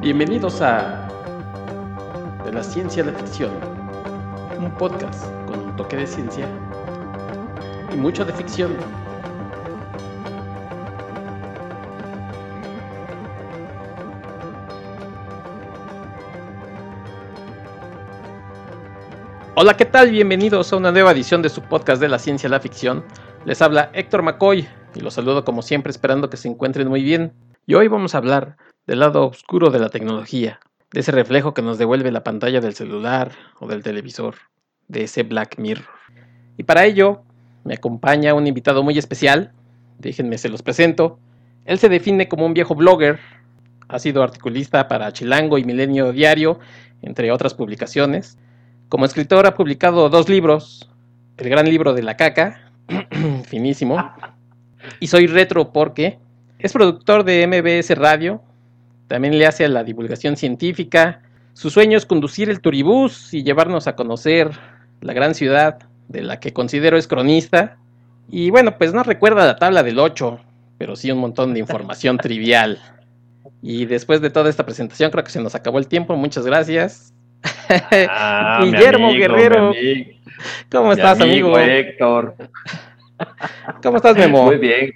Bienvenidos a De la Ciencia a la Ficción, un podcast con un toque de ciencia y mucho de ficción. Hola, ¿qué tal? Bienvenidos a una nueva edición de su podcast de la ciencia a la ficción. Les habla Héctor McCoy y los saludo como siempre esperando que se encuentren muy bien. Y hoy vamos a hablar del lado oscuro de la tecnología, de ese reflejo que nos devuelve la pantalla del celular o del televisor, de ese Black Mirror. Y para ello me acompaña un invitado muy especial, déjenme se los presento. Él se define como un viejo blogger, ha sido articulista para Chilango y Milenio Diario, entre otras publicaciones. Como escritor ha publicado dos libros, El gran libro de la caca, finísimo, y Soy retro porque es productor de MBS Radio, también le hace a la divulgación científica. Su sueño es conducir el turibús y llevarnos a conocer la gran ciudad de la que considero es cronista. Y bueno, pues no recuerda la tabla del 8, pero sí un montón de información trivial. Y después de toda esta presentación, creo que se nos acabó el tiempo. Muchas gracias. Ah, Guillermo Guerrero. ¿Cómo estás, amigo, amigo? Héctor. ¿Cómo estás, Memo? Muy bien.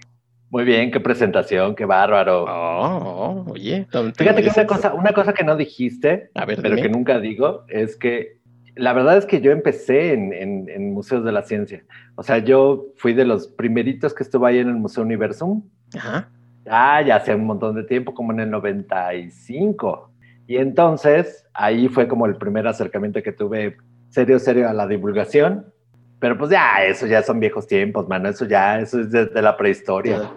Muy bien, qué presentación, qué bárbaro. Oh, oye, fíjate que una cosa, una cosa que no dijiste, pero que nunca digo, es que la verdad es que yo empecé en, museos de la ciencia. O sea, yo fui de los primeritos que estuve ahí en el Museo Universum. Ajá. Ah, ya hace un montón de tiempo, como en el 95. Y entonces ahí fue como el primer acercamiento que tuve serio, serio a la divulgación. Pero pues ya, eso ya son viejos tiempos, mano. Eso ya, eso es desde la prehistoria.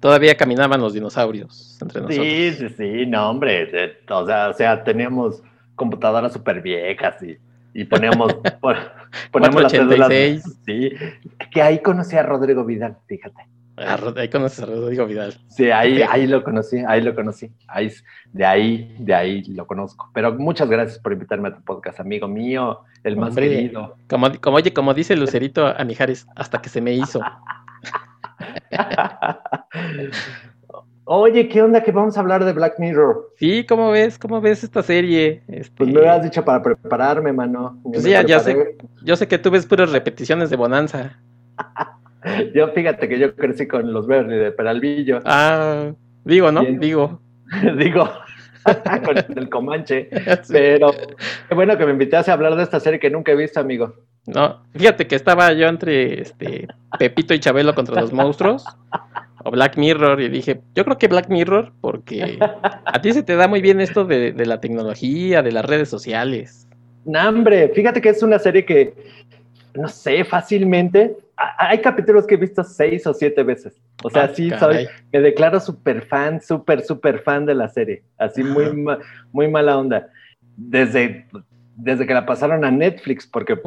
Todavía caminaban los dinosaurios entre nosotros. Sí, sí, sí, no, hombre. O sea, o sea teníamos computadoras súper viejas y, y poníamos, poníamos las cédulas. Sí, que ahí conocí a Rodrigo Vidal, fíjate. Ah, ahí conoces a Rodrigo Vidal. Sí, ahí, ahí lo conocí, ahí lo conocí. Ahí, de ahí, de ahí lo conozco. Pero muchas gracias por invitarme a tu podcast, amigo mío, el más querido. Como, como, oye, como dice Lucerito a Mijares, hasta que se me hizo. Oye, ¿qué onda que vamos a hablar de Black Mirror? Sí, ¿cómo ves? ¿Cómo ves esta serie? Este... Pues me lo has dicho para prepararme, mano. Pues sí, ya sé, yo sé que tú ves puras repeticiones de Bonanza. yo fíjate que yo crecí con los Bernie de Peralvillo. Ah, digo, ¿no? Digo. digo. con el Comanche. Pero qué bueno que me invitaste a hablar de esta serie que nunca he visto, amigo. No, fíjate que estaba yo entre este Pepito y Chabelo contra los monstruos o Black Mirror y dije, yo creo que Black Mirror porque a ti se te da muy bien esto de, la tecnología, de las redes sociales. No, hombre, fíjate que es una serie que, no sé, fácilmente, hay capítulos que he visto seis o siete veces. O sea, ah, sí, soy, me declaro súper fan, súper, súper fan de la serie. Así muy, muy mala onda. Desde desde que la pasaron a Netflix, porque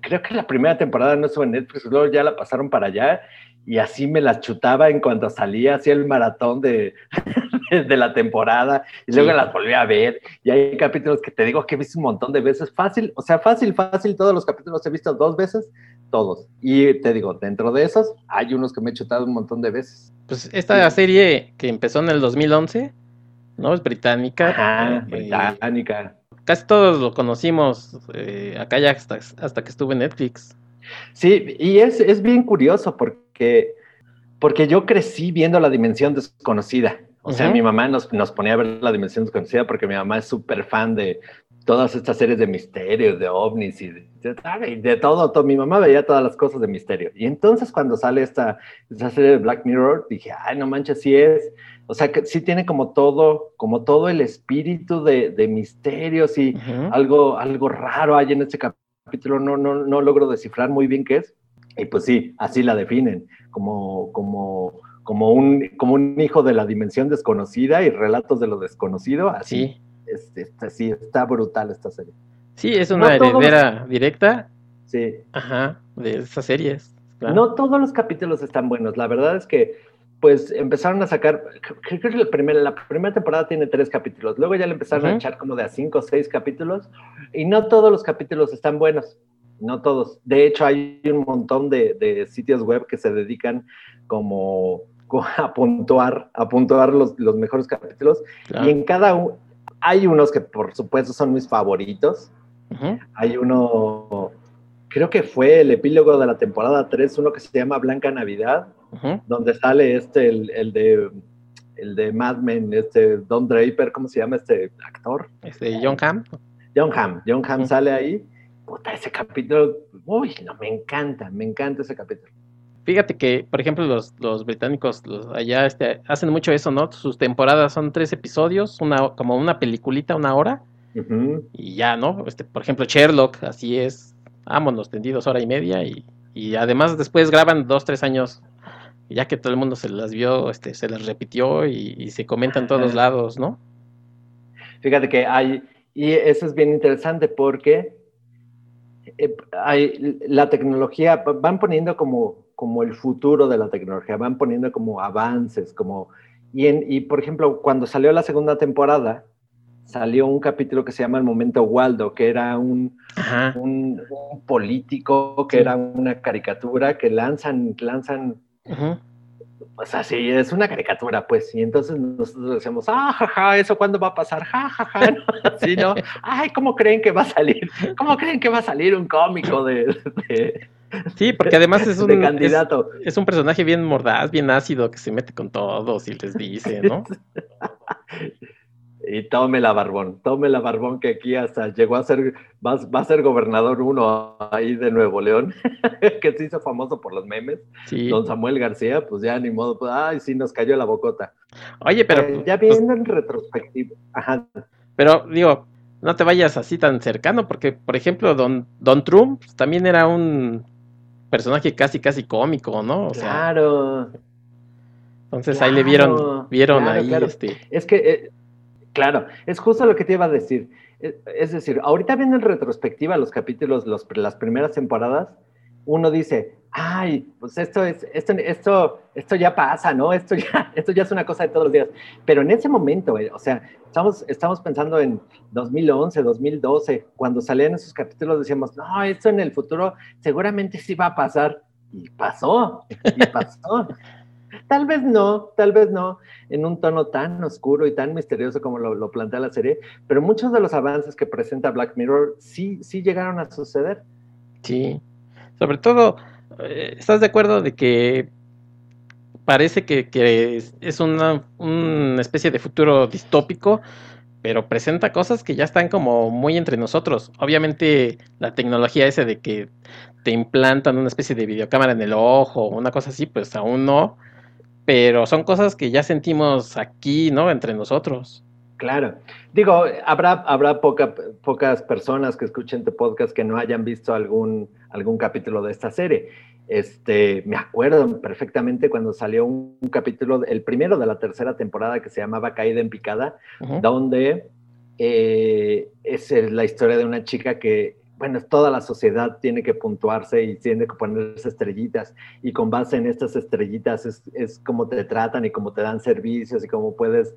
creo que la primera temporada no estuvo en Netflix, luego ya la pasaron para allá y así me la chutaba en cuanto salía, hacía el maratón de, de la temporada y luego las volví a ver. Y hay capítulos que te digo que he visto un montón de veces, fácil, o sea, fácil, fácil, todos los capítulos he visto dos veces, todos. Y te digo, dentro de esos hay unos que me he chutado un montón de veces. Pues esta serie que empezó en el 2011, ¿no? Es británica. Ajá, eh, británica casi todos lo conocimos eh, acá ya hasta, hasta, que estuve en Netflix. Sí, y es, es, bien curioso porque, porque yo crecí viendo la dimensión desconocida. O sea, mi mamá nos, nos, ponía a ver la dimensión desconocida porque mi mamá es súper fan de todas estas series de misterios, de ovnis y de, de, todo, todo, Mi mamá veía todas las cosas de misterio. Y entonces cuando sale esta, esta serie de Black Mirror, dije, ay, no manches, sí es. O sea, que sí tiene como todo, como todo el espíritu de, de misterios y algo, algo raro hay en este capítulo. No, no, no logro descifrar muy bien qué es. Y pues sí, así la definen, como, como, como, un, como un hijo de la dimensión desconocida y relatos de lo desconocido. Así, este, sí, está brutal esta serie. Sí, es una heredera directa. Sí. Ajá, de esas series. No todos los capítulos están buenos. La verdad es que pues empezaron a sacar, creo que la primera, la primera temporada tiene tres capítulos, luego ya le empezaron a echar como de a cinco o seis capítulos, y no todos los capítulos están buenos, no todos. De hecho, hay un montón de, sitios web que se dedican como a puntuar, a puntuar los, los mejores capítulos. Y en cada uno, hay unos que por supuesto son mis favoritos. Hay uno, creo que fue el epílogo de la temporada 3, uno que se llama Blanca Navidad, donde sale este, el, el, de el de Mad Men, este Don Draper, ¿cómo se llama este actor? Este John Hamm. John Hamm, John Hamm sale ahí. Puta, ese capítulo, uy, no, me encanta, me encanta ese capítulo. Fíjate que, por ejemplo, los, los británicos los, allá este, hacen mucho eso, ¿no? Sus temporadas son tres episodios, una, como una peliculita, una hora, y ya, ¿no? Este, por ejemplo, Sherlock, así es, vámonos, tendidos hora y media, y, y además después graban dos, tres años, ya que todo el mundo se las vio, este, se las repitió y, se comentan en todos lados, ¿no? Fíjate que hay, y eso es bien interesante porque eh, hay, la tecnología, van poniendo como como el futuro de la tecnología, van poniendo como avances, como... Y, y por ejemplo, cuando salió la segunda temporada, salió un capítulo que se llama El Momento Waldo, que era un, un, político, que era una caricatura que lanzan, lanzan, pues así, es una caricatura, pues, y entonces nosotros decíamos, ah, jaja, ¿eso cuándo va a pasar? Ja, ja, ¿no? Así, ¿no? Ay, ¿cómo creen que va a salir? ¿Cómo creen que va a salir un cómico de Sí, porque además es un, candidato. Es, un personaje bien mordaz, bien ácido, que se mete con todos y les dice, ¿no? y tome la barbón, tome la barbón que aquí hasta llegó a ser, va, a ser gobernador uno ahí de Nuevo León, que se hizo famoso por los memes. Don Samuel García, pues ya ni modo, pues, ay, sí, nos cayó la bocota. Oye, pero... Eh, ya pues viendo en retrospectiva, ajá. Pero digo, no te vayas así tan cercano, porque, por ejemplo, Don, Don Trump también era un personaje casi, casi cómico, ¿no? claro. Entonces ahí le vieron, vieron ahí este. Es que, eh, claro, es justo lo que te iba a decir. Eh, es decir, ahorita viendo en retrospectiva los capítulos, los, las primeras temporadas, uno dice, ay, pues esto es, esto, esto, esto ya pasa, ¿no? Esto ya, esto ya es una cosa de todos los días. Pero en ese momento, eh, o sea, estamos, estamos pensando en 2011, 2012, cuando salían esos capítulos decíamos, no, esto en el futuro seguramente sí va a pasar. Y pasó, y pasó. Tal vez no, tal vez no, en un tono tan oscuro y tan misterioso como lo, plantea la serie, pero muchos de los avances que presenta Black Mirror sí, sí llegaron a suceder. Sí, sobre todo, eh, ¿estás de acuerdo de que parece que, es una, especie de futuro distópico, pero presenta cosas que ya están como muy entre nosotros. Obviamente la tecnología ese de que te implantan una especie de videocámara en el ojo, una cosa así, pues aún no, pero son cosas que ya sentimos aquí, ¿no? Entre nosotros. Claro. Digo, habrá, habrá pocas personas que escuchen tu podcast que no hayan visto algún, algún capítulo de esta serie. Este, me acuerdo perfectamente cuando salió un, capítulo, el primero de la tercera temporada que se llamaba Caída en Picada, donde eh, es la historia de una chica que, bueno, toda la sociedad tiene que puntuarse y tiene que ponerse estrellitas y con base en estas estrellitas es, es como te tratan y cómo te dan servicios y cómo puedes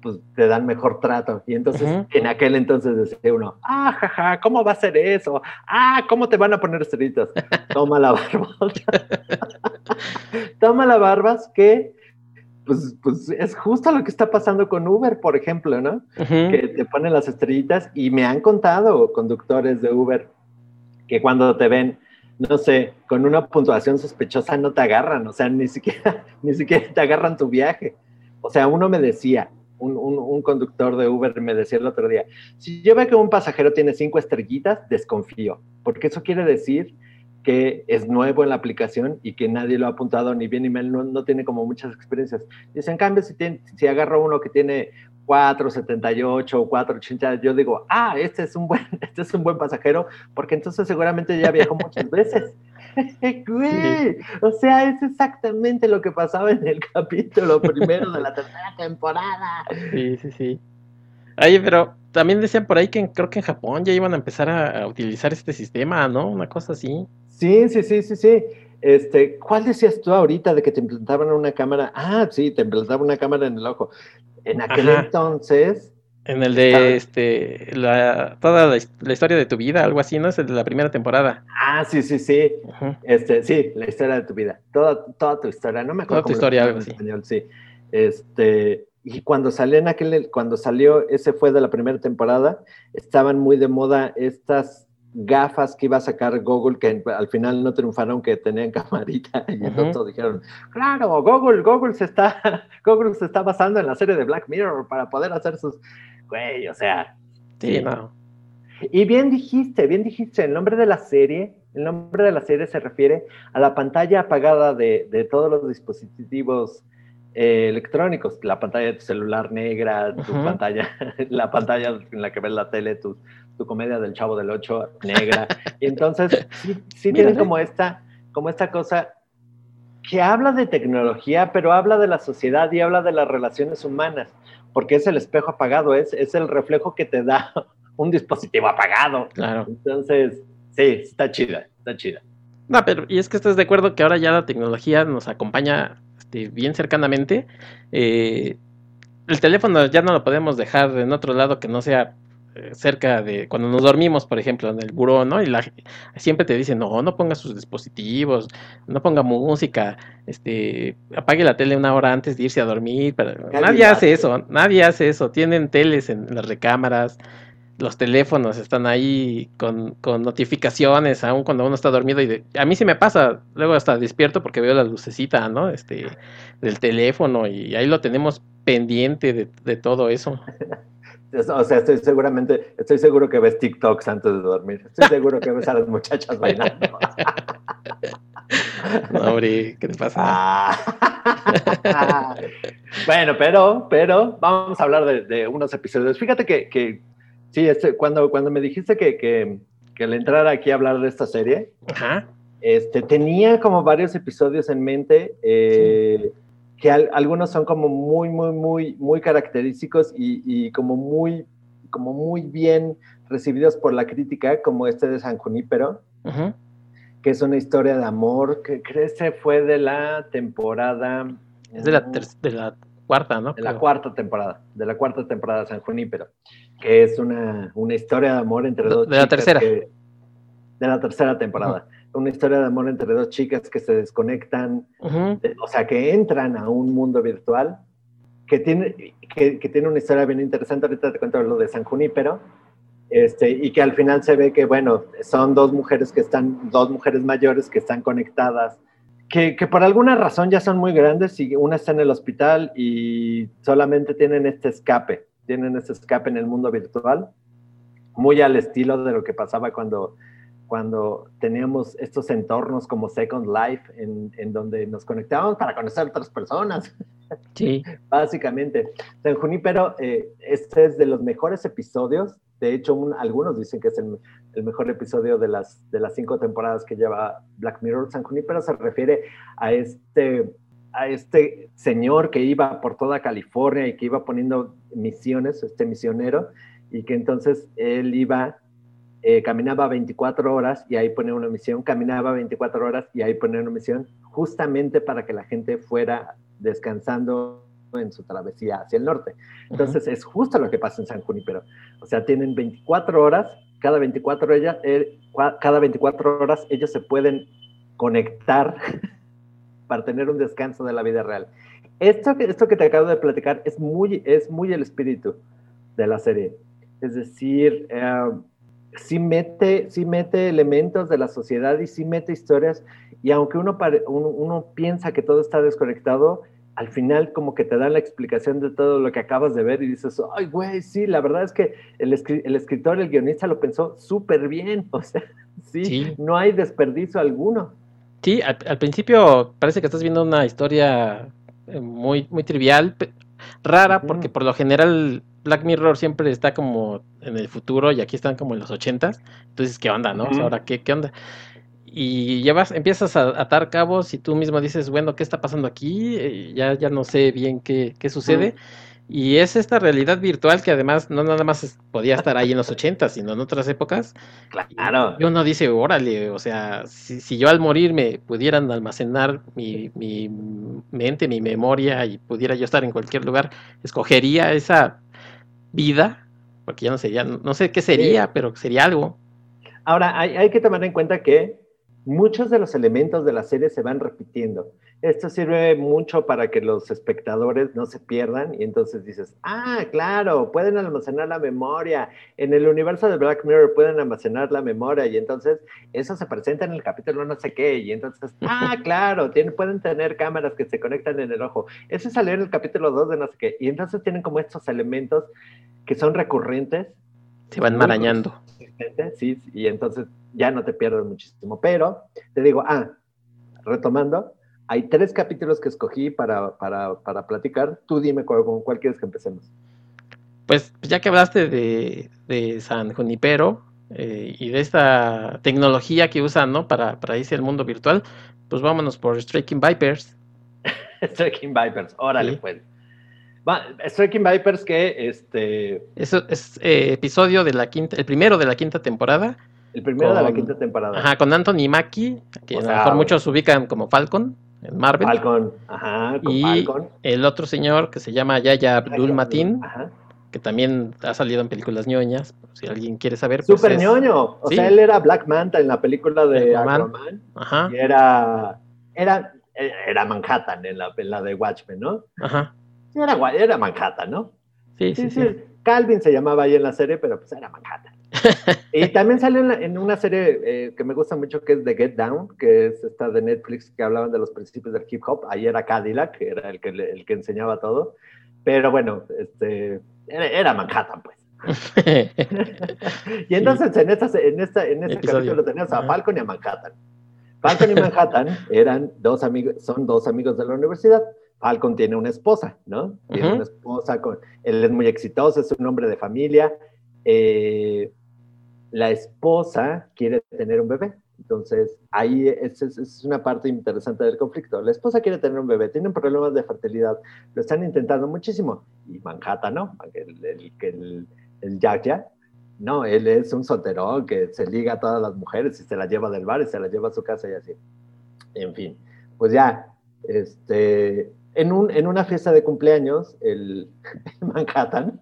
pues te dan mejor trato. Y entonces, en aquel entonces decía uno, ah, jaja, ¿cómo va a ser eso? Ah, ¿cómo te van a poner estrellitas? Toma la barba. Toma la barbas que, pues, pues es justo lo que está pasando con Uber, por ejemplo, ¿no? Que te ponen las estrellitas y me han contado conductores de Uber que cuando te ven, no sé, con una puntuación sospechosa no te agarran, o sea, ni siquiera, ni siquiera te agarran tu viaje. O sea, uno me decía, un, conductor de Uber me decía el otro día, si yo veo que un pasajero tiene cinco estrellitas, desconfío, porque eso quiere decir que es nuevo en la aplicación y que nadie lo ha apuntado ni bien ni mal, no, tiene como muchas experiencias. Dice, en cambio, si, si agarro uno que tiene 478 o 480, yo digo, ah, este es un buen, este es un buen pasajero, porque entonces seguramente ya viajó muchas veces. o sea, es exactamente lo que pasaba en el capítulo primero de la tercera temporada. Sí, sí, sí. Oye, pero también decían por ahí que creo que en Japón ya iban a empezar a, utilizar este sistema, ¿no? Una cosa así. Sí, sí, sí, sí, sí. Este, ¿cuál decías tú ahorita de que te implantaban una cámara? Ah, sí, te implantaban una cámara en el ojo. En aquel entonces, En el de este la toda la, historia de tu vida, algo así, ¿no? Es el de la primera temporada. Ah, sí, sí, sí. Este, sí, la historia de tu vida. Toda, toda tu historia, no me acuerdo. Toda tu historia, algo así. Español, sí. Este, y cuando salió en aquel, cuando salió, ese fue de la primera temporada, estaban muy de moda estas gafas que iba a sacar Google, que al final no triunfaron, que tenían camarita, y entonces dijeron, claro, Google, Google se está, Google se está basando en la serie de Black Mirror para poder hacer sus, güey, o sea. Sí, no. Y bien dijiste, bien dijiste, el nombre de la serie, el nombre de la serie se refiere a la pantalla apagada de, de todos los dispositivos eh, electrónicos, la pantalla de tu celular negra, tu pantalla, la pantalla en la que ves la tele, tu, tu comedia del Chavo del Ocho negra. Y entonces sí, sí tienen como esta, como esta cosa que habla de tecnología, pero habla de la sociedad y habla de las relaciones humanas, porque es el espejo apagado, es, es el reflejo que te da un dispositivo apagado. Claro. Entonces, sí, está chida, está chida. No, pero y es que estás de acuerdo que ahora ya la tecnología nos acompaña este, bien cercanamente. Eh, el teléfono ya no lo podemos dejar en otro lado que no sea cerca de cuando nos dormimos, por ejemplo, en el buró, ¿no? Y la, siempre te dicen, no, no ponga sus dispositivos, no ponga música, este, apague la tele una hora antes de irse a dormir. Pero nadie hace eso, nadie hace eso. Tienen teles en las recámaras, los teléfonos están ahí con, notificaciones, aún cuando uno está dormido. Y a mí sí me pasa, luego hasta despierto porque veo la lucecita, ¿no? Este, del teléfono y ahí lo tenemos pendiente de, todo eso. O sea, estoy seguramente, estoy seguro que ves TikToks antes de dormir. Estoy seguro que ves a las muchachas bailando. No, hombre, ¿qué te pasa? Ah. bueno, pero, pero vamos a hablar de, unos episodios. Fíjate que Sí, este, cuando, cuando me dijiste que, que, que le entrara aquí a hablar de esta serie, Este, tenía como varios episodios en mente, eh, que algunos son como muy, muy, muy, muy característicos y, y, como, muy, como muy bien recibidos por la crítica, como este de San Junípero, que es una historia de amor, que crece fue de la temporada... Es de la, de la cuarta, ¿no? De la cuarta temporada, de la cuarta temporada de San Junípero que es una, una historia de amor entre dos de la tercera. de la tercera temporada. Una historia de amor entre dos chicas que se desconectan, o sea, que entran a un mundo virtual, que tiene, que, que, tiene una historia bien interesante. Ahorita te cuento lo de San Junípero. Este, y que al final se ve que, bueno, son dos mujeres que están, dos mujeres mayores que están conectadas, que, que, por alguna razón ya son muy grandes y una está en el hospital y solamente tienen este escape tienen ese escape en el mundo virtual, muy al estilo de lo que pasaba cuando, cuando teníamos estos entornos como Second Life, en, en donde nos conectábamos para conocer a otras personas. Sí. Básicamente. San Junípero, eh, este es de los mejores episodios. De hecho, algunos dicen que es el, el, mejor episodio de las, de las cinco temporadas que lleva Black Mirror. San Junípero se refiere a este a este señor que iba por toda California y que iba poniendo misiones, este misionero, y que entonces él iba, eh, caminaba 24 horas y ahí ponía una misión, caminaba 24 horas y ahí ponía una misión, justamente para que la gente fuera descansando en su travesía hacia el norte. Entonces es justo lo que pasa en San Junípero. O sea, tienen 24 horas, cada 24, ella, eh, cada 24 horas ellos se pueden conectar para tener un descanso de la vida real. Esto que, esto que te acabo de platicar es muy, es muy el espíritu de la serie. Es decir, eh, sí, mete, sí mete elementos de la sociedad y sí mete historias. Y aunque uno, uno, piensa que todo está desconectado, al final como que te dan la explicación de todo lo que acabas de ver y dices, ay, güey, sí, la verdad es que el, el escritor, el guionista lo pensó súper bien. O sea, sí, no hay desperdicio alguno. Sí, al, principio parece que estás viendo una historia eh, muy, muy trivial, rara, porque por lo general Black Mirror siempre está como en el futuro y aquí están como en los ochentas. Entonces, ¿qué onda, no? ahora, ¿qué, ¿qué onda? Y ya vas, empiezas a atar cabos y tú mismo dices, bueno, ¿qué está pasando aquí? Eh, ya, ya no sé bien qué, qué sucede. Y es esta realidad virtual que además no nada más podía estar ahí en los 80, sino en otras épocas. Claro. Y uno dice, órale, o sea, si, yo al morir me pudieran almacenar mi, mi, mente, mi memoria y pudiera yo estar en cualquier lugar, escogería esa vida, porque ya no sería, no sé qué sería, pero sería algo. Ahora, hay, hay que tomar en cuenta que muchos de los elementos de la serie se van repitiendo. Esto sirve mucho para que los espectadores no se pierdan y entonces dices, ah, claro, pueden almacenar la memoria. En el universo de Black Mirror pueden almacenar la memoria y entonces eso se presenta en el capítulo no sé qué y entonces, ah, claro, tienen, pueden tener cámaras que se conectan en el ojo. Eso salió en el capítulo 2 de no sé qué y entonces tienen como estos elementos que son recurrentes. Se van marañando. Sí, y entonces ya no te pierdes muchísimo. Pero te digo, ah, retomando, hay tres capítulos que escogí para, para, para platicar. Tú dime con cuál quieres que empecemos. Pues ya que hablaste de, de San Junipero eh, y de esta tecnología que usan ¿no? para, para irse al mundo virtual, pues vámonos por Striking Vipers. Striking Vipers, órale pues. Striking Vipers que este... Eso es eh, episodio de la quinta, el primero de la quinta temporada. El primero de la quinta temporada. Ajá, con Anthony Mackie, que a lo mejor muchos ubican como Falcon en Marvel. Falcon, ajá, con y el otro señor que se llama Yaya Abdul Matin, que también ha salido en películas ñoñas, si alguien quiere saber. Pues Super ñoño, o sea, él era Black Manta en la película de Aquaman, ajá. y era, era, era Manhattan en la, en la de Watchmen, ¿no? Ajá. Era, era Manhattan, ¿no? Sí, sí, sí, Calvin se llamaba ahí en la serie, pero pues era Manhattan. y también salió en, una serie eh, que me gusta mucho que es The Get Down, que es esta de Netflix que hablaban de los principios del hip hop. Ahí era Cadillac, que era el que, el que enseñaba todo. Pero bueno, este, era, Manhattan, pues. y entonces en, esta, en, esta, en este capítulo tenías a Falcon y a Manhattan. Falcon y Manhattan eran dos amigos, son dos amigos de la universidad. Falcon tiene una esposa, ¿no? Tiene una esposa, con, él es muy exitoso, es un hombre de familia. Eh, la esposa quiere tener un bebé. Entonces, ahí es, una parte interesante del conflicto. La esposa quiere tener un bebé, tienen problemas de fertilidad, lo están intentando muchísimo. Y Manhattan, ¿no? El, el, el, el Jack Jack, no, él es un solterón que se liga a todas las mujeres y se las lleva del bar y se las lleva a su casa y así. En fin, pues ya, este, en, un, en una fiesta de cumpleaños, el, Manhattan,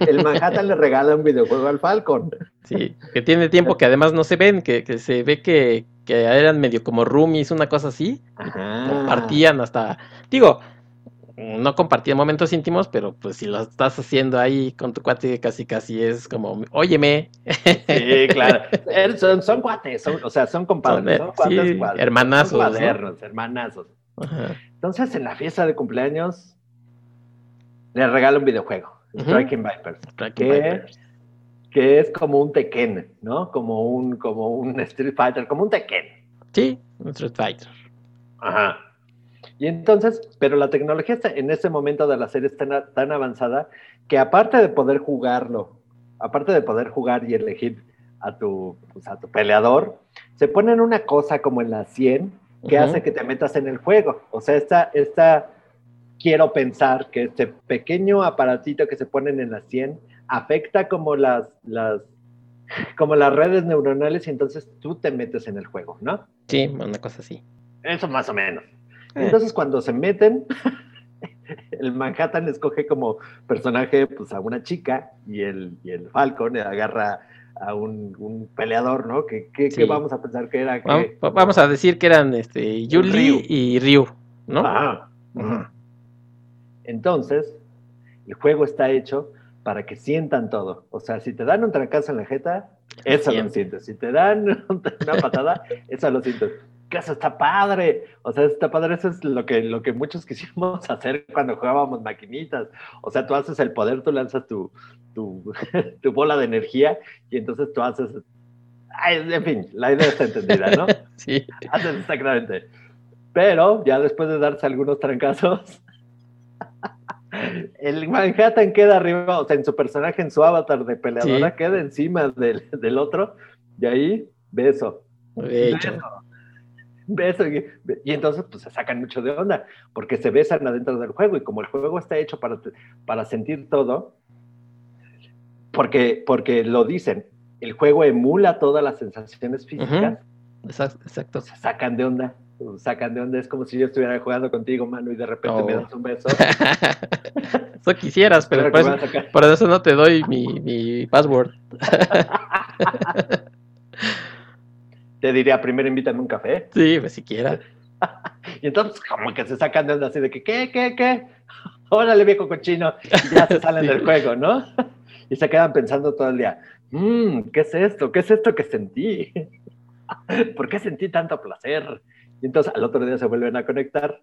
el Manhattan le regala un videojuego al Falcon. Sí, que tiene tiempo que además no se ven, que, que se ve que, que, eran medio como roomies, una cosa así. Compartían hasta, digo, no compartían momentos íntimos, pero pues si lo estás haciendo ahí con tu cuate, casi casi es como, óyeme. Sí, claro. Er, son, son cuates, o sea, son compadres, son, cuates, sí, hermanazos. hermanazos. Entonces, en la fiesta de cumpleaños, le regala un videojuego, Striking Vipers, que, es como un Tekken, ¿no? Como un, como un Street Fighter, como un Tekken. Sí, un Street Fighter. Ajá. Y entonces, pero la tecnología está, en ese momento de la serie está tan avanzada que aparte de poder jugarlo, aparte de poder jugar y elegir a tu, pues, a tu peleador, se ponen una cosa como en la 100 que hace que te metas en el juego. O sea, esta, esta, quiero pensar que este pequeño aparatito que se ponen en la 100 afecta como las, las, como las redes neuronales y entonces tú te metes en el juego, ¿no? Sí, una cosa así. Eso más o menos. Eh. Entonces cuando se meten, el Manhattan escoge como personaje pues, a una chica y el, y el Falcon agarra a un, peleador, ¿no? ¿Qué, vamos a pensar que era? Vamos, a decir que eran este, Yuli y Ryu, ¿no? Ajá. Entonces, el juego está hecho para que sientan todo. O sea, si te dan un trancazo en la jeta, eso lo sientes. Si te dan una patada, eso lo sientes que eso está padre. O sea, está padre, eso es lo que, lo que muchos quisimos hacer cuando jugábamos maquinitas. O sea, tú haces el poder, tú lanzas tu, tu, tu bola de energía y entonces tú haces... en fin, la idea está entendida, ¿no? sí. Haces exactamente. Pero ya después de darse algunos trancazos, el Manhattan queda arriba, o sea, en su personaje, en su avatar de peleadora, queda encima del, del, otro, y ahí, beso. Hecho. Beso. Y, entonces, pues se sacan mucho de onda, porque se besan adentro del juego. Y como el juego está hecho para, para sentir todo, porque, porque lo dicen, el juego emula todas las sensaciones físicas. Exacto. Se sacan de onda. sacan de onda, es como si yo estuviera jugando contigo, mano, y de repente me oh. das un beso. eso quisieras, pero por eso, por eso, no te doy mi, mi password. te diría, primero invítame un café. Sí, pues siquiera. y entonces como que se sacan de así de que, ¿qué, qué, qué? Órale, viejo cochino. Y ya se salen del juego, ¿no? y se quedan pensando todo el día, mmm, ¿qué es esto? ¿Qué es esto que sentí? ¿Por qué sentí tanto placer? Y entonces al otro día se vuelven a conectar.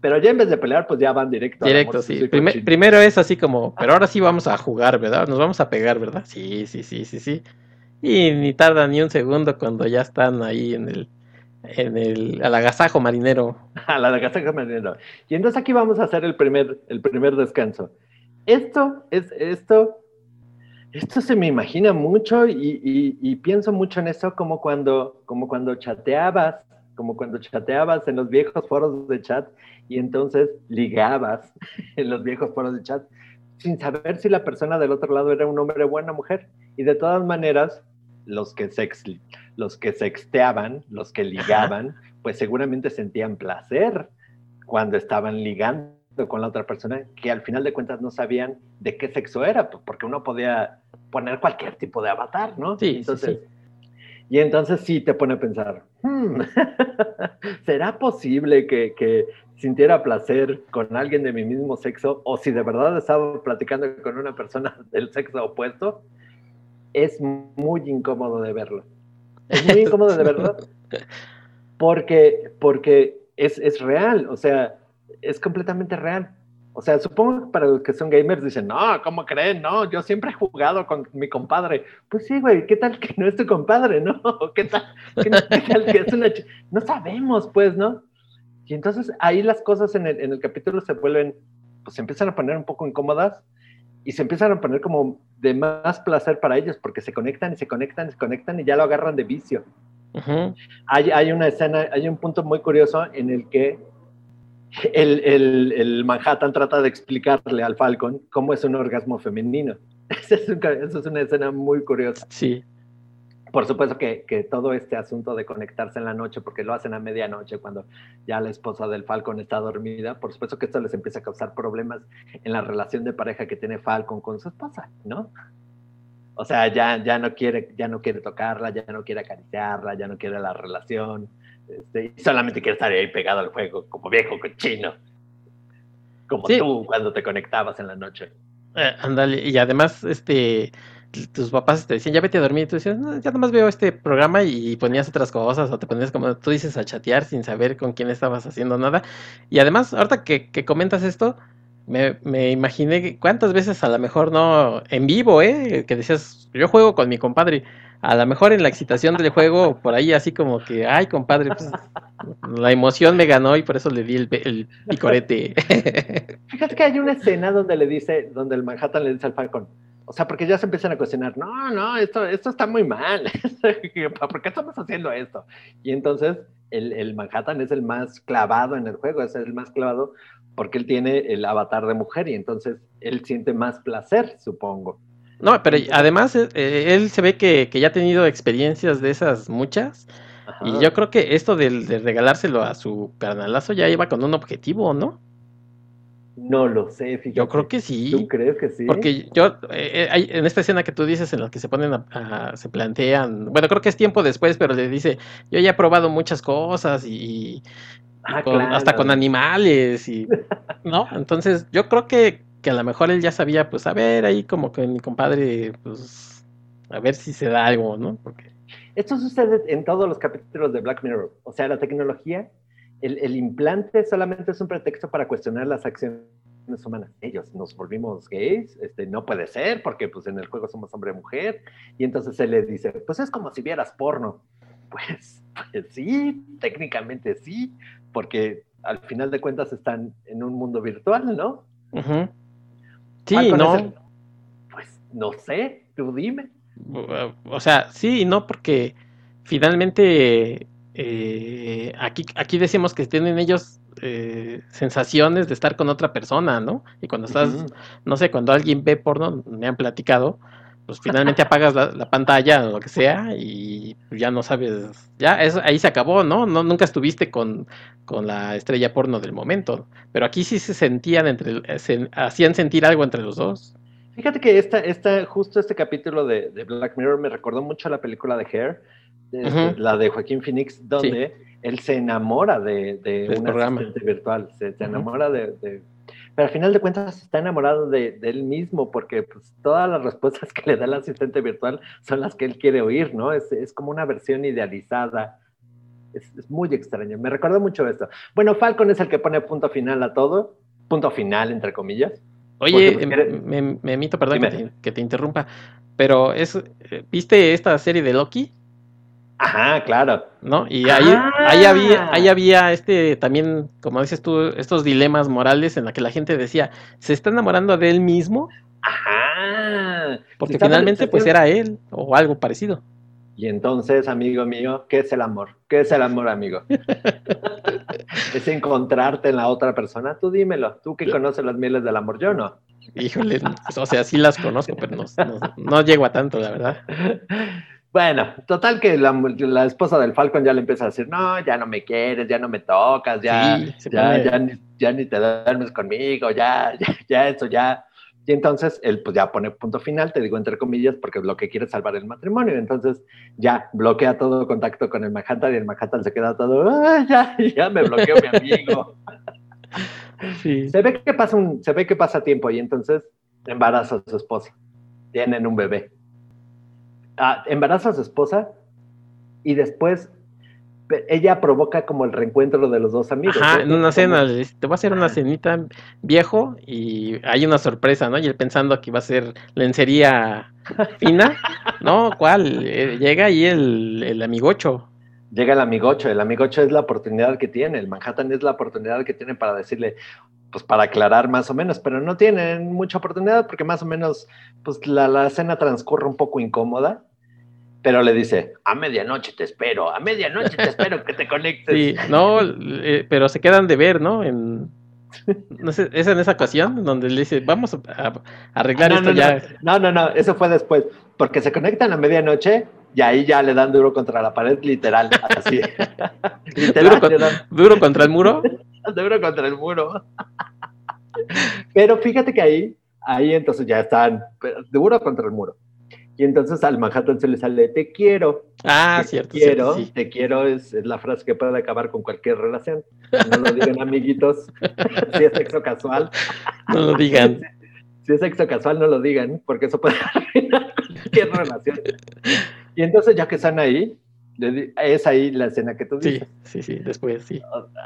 Pero ya en vez de pelear, pues ya van directo. Directo, sí. primero es así como, pero ahora sí vamos a jugar, ¿verdad? Nos vamos a pegar, ¿verdad? Sí, sí, sí, sí, sí. Y ni tarda ni un segundo cuando ya están ahí en el, en el, al agasajo marinero. Al agasajo marinero. Y entonces aquí vamos a hacer el primer, el primer descanso. Esto es, esto esto se me imagina mucho y, pienso mucho en eso como cuando, como cuando chateabas, como cuando chateabas en los viejos foros de chat y entonces ligabas en los viejos foros de chat sin saber si la persona del otro lado era un hombre o una mujer. Y de todas maneras, los que, sex, los que sexteaban, los que ligaban, pues seguramente sentían placer cuando estaban ligando con la otra persona que al final de cuentas no sabían de qué sexo era, pues, porque uno podía poner cualquier tipo de avatar, ¿no? Sí, entonces, Y entonces sí te pone a pensar, hmm, ¿será posible que, que, sintiera placer con alguien de mi mismo sexo o si de verdad estaba platicando con una persona del sexo opuesto? Es muy incómodo de verlo. Es muy incómodo de verlo porque, porque es, es real, o sea, es completamente real. O sea, supongo que para los que son gamers dicen, no, ¿cómo creen? No, yo siempre he jugado con mi compadre. Pues sí, güey, ¿qué tal que no es tu compadre, no? ¿Qué tal, qué, tal que es una... No sabemos, pues, ¿no? Y entonces ahí las cosas en el, en el capítulo se vuelven, pues se empiezan a poner un poco incómodas y se empiezan a poner como de más placer para ellos porque se conectan y se conectan y se conectan y ya lo agarran de vicio. hay, hay una escena, hay un punto muy curioso en el que el, Manhattan trata de explicarle al Falcon cómo es un orgasmo femenino. Eso es, una escena muy curiosa. Sí. Por supuesto que, todo este asunto de conectarse en la noche, porque lo hacen a medianoche cuando ya la esposa del Falcon está dormida, por supuesto que esto les empieza a causar problemas en la relación de pareja que tiene Falcon con su esposa, ¿no? O sea, ya, ya, no quiere, ya no quiere tocarla, ya no quiere acariciarla, ya no quiere la relación este, solamente quiere estar ahí pegado al juego, como viejo cochino. Como tú cuando te conectabas en la noche. Eh, ándale, y además, este, tus papás te decían, ya vete a dormir, y tú decías, no, ya nomás veo este programa y ponías otras cosas, o te ponías como tú dices a chatear sin saber con quién estabas haciendo nada. Y además, ahorita que, que comentas esto, me, me, imaginé cuántas veces a lo mejor no en vivo, ¿eh? Que decías, yo juego con mi compadre a lo mejor en la excitación del juego, por ahí así como que, ay, compadre, pues, la emoción me ganó y por eso le di el, picorete. Fíjate que hay una escena donde le dice, donde el Manhattan le dice al Falcon, o sea, porque ya se empiezan a cuestionar, no, no, esto, esto está muy mal, ¿por qué estamos haciendo esto? Y entonces el, el Manhattan es el más clavado en el juego, es el más clavado porque él tiene el avatar de mujer y entonces él siente más placer, supongo. No, pero además eh, eh, él se ve que, ya ha tenido experiencias de esas muchas. Y yo creo que esto de, regalárselo a su carnalazo ya iba con un objetivo, ¿no? No lo sé, fíjate. Yo creo que sí. ¿Tú crees que sí? Porque yo, eh, en esta escena que tú dices en la que se ponen a, se plantean, bueno, creo que es tiempo después, pero le dice, yo ya he probado muchas cosas y, ah, hasta con animales y, ¿no? Entonces, yo creo que que a lo mejor él ya sabía, pues a ver, ahí como que mi compadre, pues a ver si se da algo, ¿no? Porque... Esto sucede en todos los capítulos de Black Mirror. O sea, la tecnología, el, implante solamente es un pretexto para cuestionar las acciones humanas. Ellos nos volvimos gays, este, no puede ser, porque pues en el juego somos hombre-mujer. Y entonces él le dice, pues es como si vieras porno. Pues, pues sí, técnicamente sí, porque al final de cuentas están en un mundo virtual, ¿no? Ajá. Sí, no. pues no sé, tú dime. O sea, sí y no, porque finalmente eh, aquí, aquí decimos que tienen ellos eh, sensaciones de estar con otra persona, ¿no? Y cuando estás, no sé, cuando alguien ve porno, me han platicado, pues finalmente apagas la, pantalla o lo que sea y ya no sabes, ya ahí se acabó, ¿no? ¿no? Nunca estuviste con, con la estrella porno del momento, pero aquí sí se sentían entre, se hacían sentir algo entre los dos. Fíjate que esta, esta, justo este capítulo de, Black Mirror me recordó mucho a la película de Hair, este, la de Joaquín Phoenix, donde él se enamora de, de un asistente virtual, se, enamora de, Pero al final de cuentas está enamorado de, él mismo, porque pues, todas las respuestas que le da el asistente virtual son las que él quiere oír, ¿no? Es, es como una versión idealizada. Es, es, muy extraño. Me recuerda mucho esto. Bueno, Falcon es el que pone punto final a todo, punto final, entre comillas Oye, pues, me, me, emito, perdón que te, interrumpa, pero es, eh, ¿viste esta serie de Loki? Ajá, claro. ¿No? Y ahí, ahí, había, ahí había este también, como dices tú, estos dilemas morales en la que la gente decía, ¿se está enamorando de él mismo? Ajá. Porque finalmente pues era él o algo parecido. Y entonces, amigo mío, ¿qué es el amor? ¿Qué es el amor, amigo? es encontrarte en la otra persona. Tú dímelo, tú que conoces las mieles del amor, yo no. Híjole, o sea, sí las conozco, pero no, llego a tanto, la verdad. Bueno, total que la, esposa del Falcon ya le empieza a decir, no, ya no me quieres, ya no me tocas, ya, ya, ni, ya, ni, te duermes conmigo, ya, ya, ya eso, ya, y entonces él pues ya pone punto final, te digo entre comillas, porque lo que quiere es salvar el matrimonio. Entonces ya bloquea todo contacto con el Manhattan y el Manhattan se queda todo, ya, ya me bloqueó mi amigo. Se ve que pasa un, se ve que pasa tiempo y entonces embaraza a su esposa. Tienen un bebé. Ah, embaraza a su esposa y después ella provoca como el reencuentro de los dos amigos. Ajá, en una cena, te voy a hacer una cenita viejo y hay una sorpresa, ¿no? Y él pensando que va a ser lencería fina, ¿no? ¿Cuál? Eh, llega ahí el, el amigocho. Llega el amigocho, el amigocho es la oportunidad que tiene, el Manhattan es la oportunidad que tiene para decirle, pues para aclarar más o menos, pero no tienen mucha oportunidad porque más o menos, pues la, la cena transcurre un poco incómoda pero le dice, a medianoche te espero, a medianoche te espero que te conectes. Sí, no, eh, pero se quedan de ver, ¿no? En, no sé, es en esa ocasión donde le dice, vamos a, arreglar esto ya. No, no, no, eso fue después, porque se conectan a medianoche y ahí ya le dan duro contra la pared, literal, así. ¿Duro, contra el muro? duro contra el muro. pero fíjate que ahí, ahí entonces ya están, duro contra el muro. Y entonces al Manhattan se le sale, te quiero. Ah, te cierto. Quiero, te quiero es, la frase que puede acabar con cualquier relación. No lo digan, amiguitos. si es sexo casual. No lo digan. Si es sexo casual, no lo digan, porque eso puede arruinar cualquier relación. Y entonces, ya que están ahí, es ahí la escena que tú dices. Sí, sí, sí, después sí.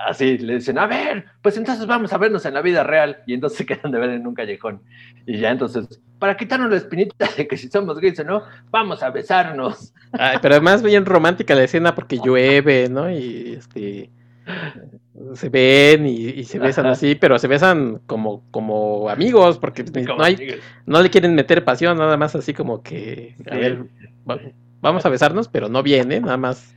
Así le dicen, a ver, pues entonces vamos a vernos en la vida real. Y entonces se quedan de ver en un callejón. Y ya entonces, para quitarnos la espinita de que si somos gays o no, vamos a besarnos. pero además bien romántica la escena porque llueve, ¿no? Y este se ven y, se besan así, pero se besan como, como amigos, porque no, hay, no le quieren meter pasión, nada más así como que, a ver, vamos a besarnos, pero no viene, nada más.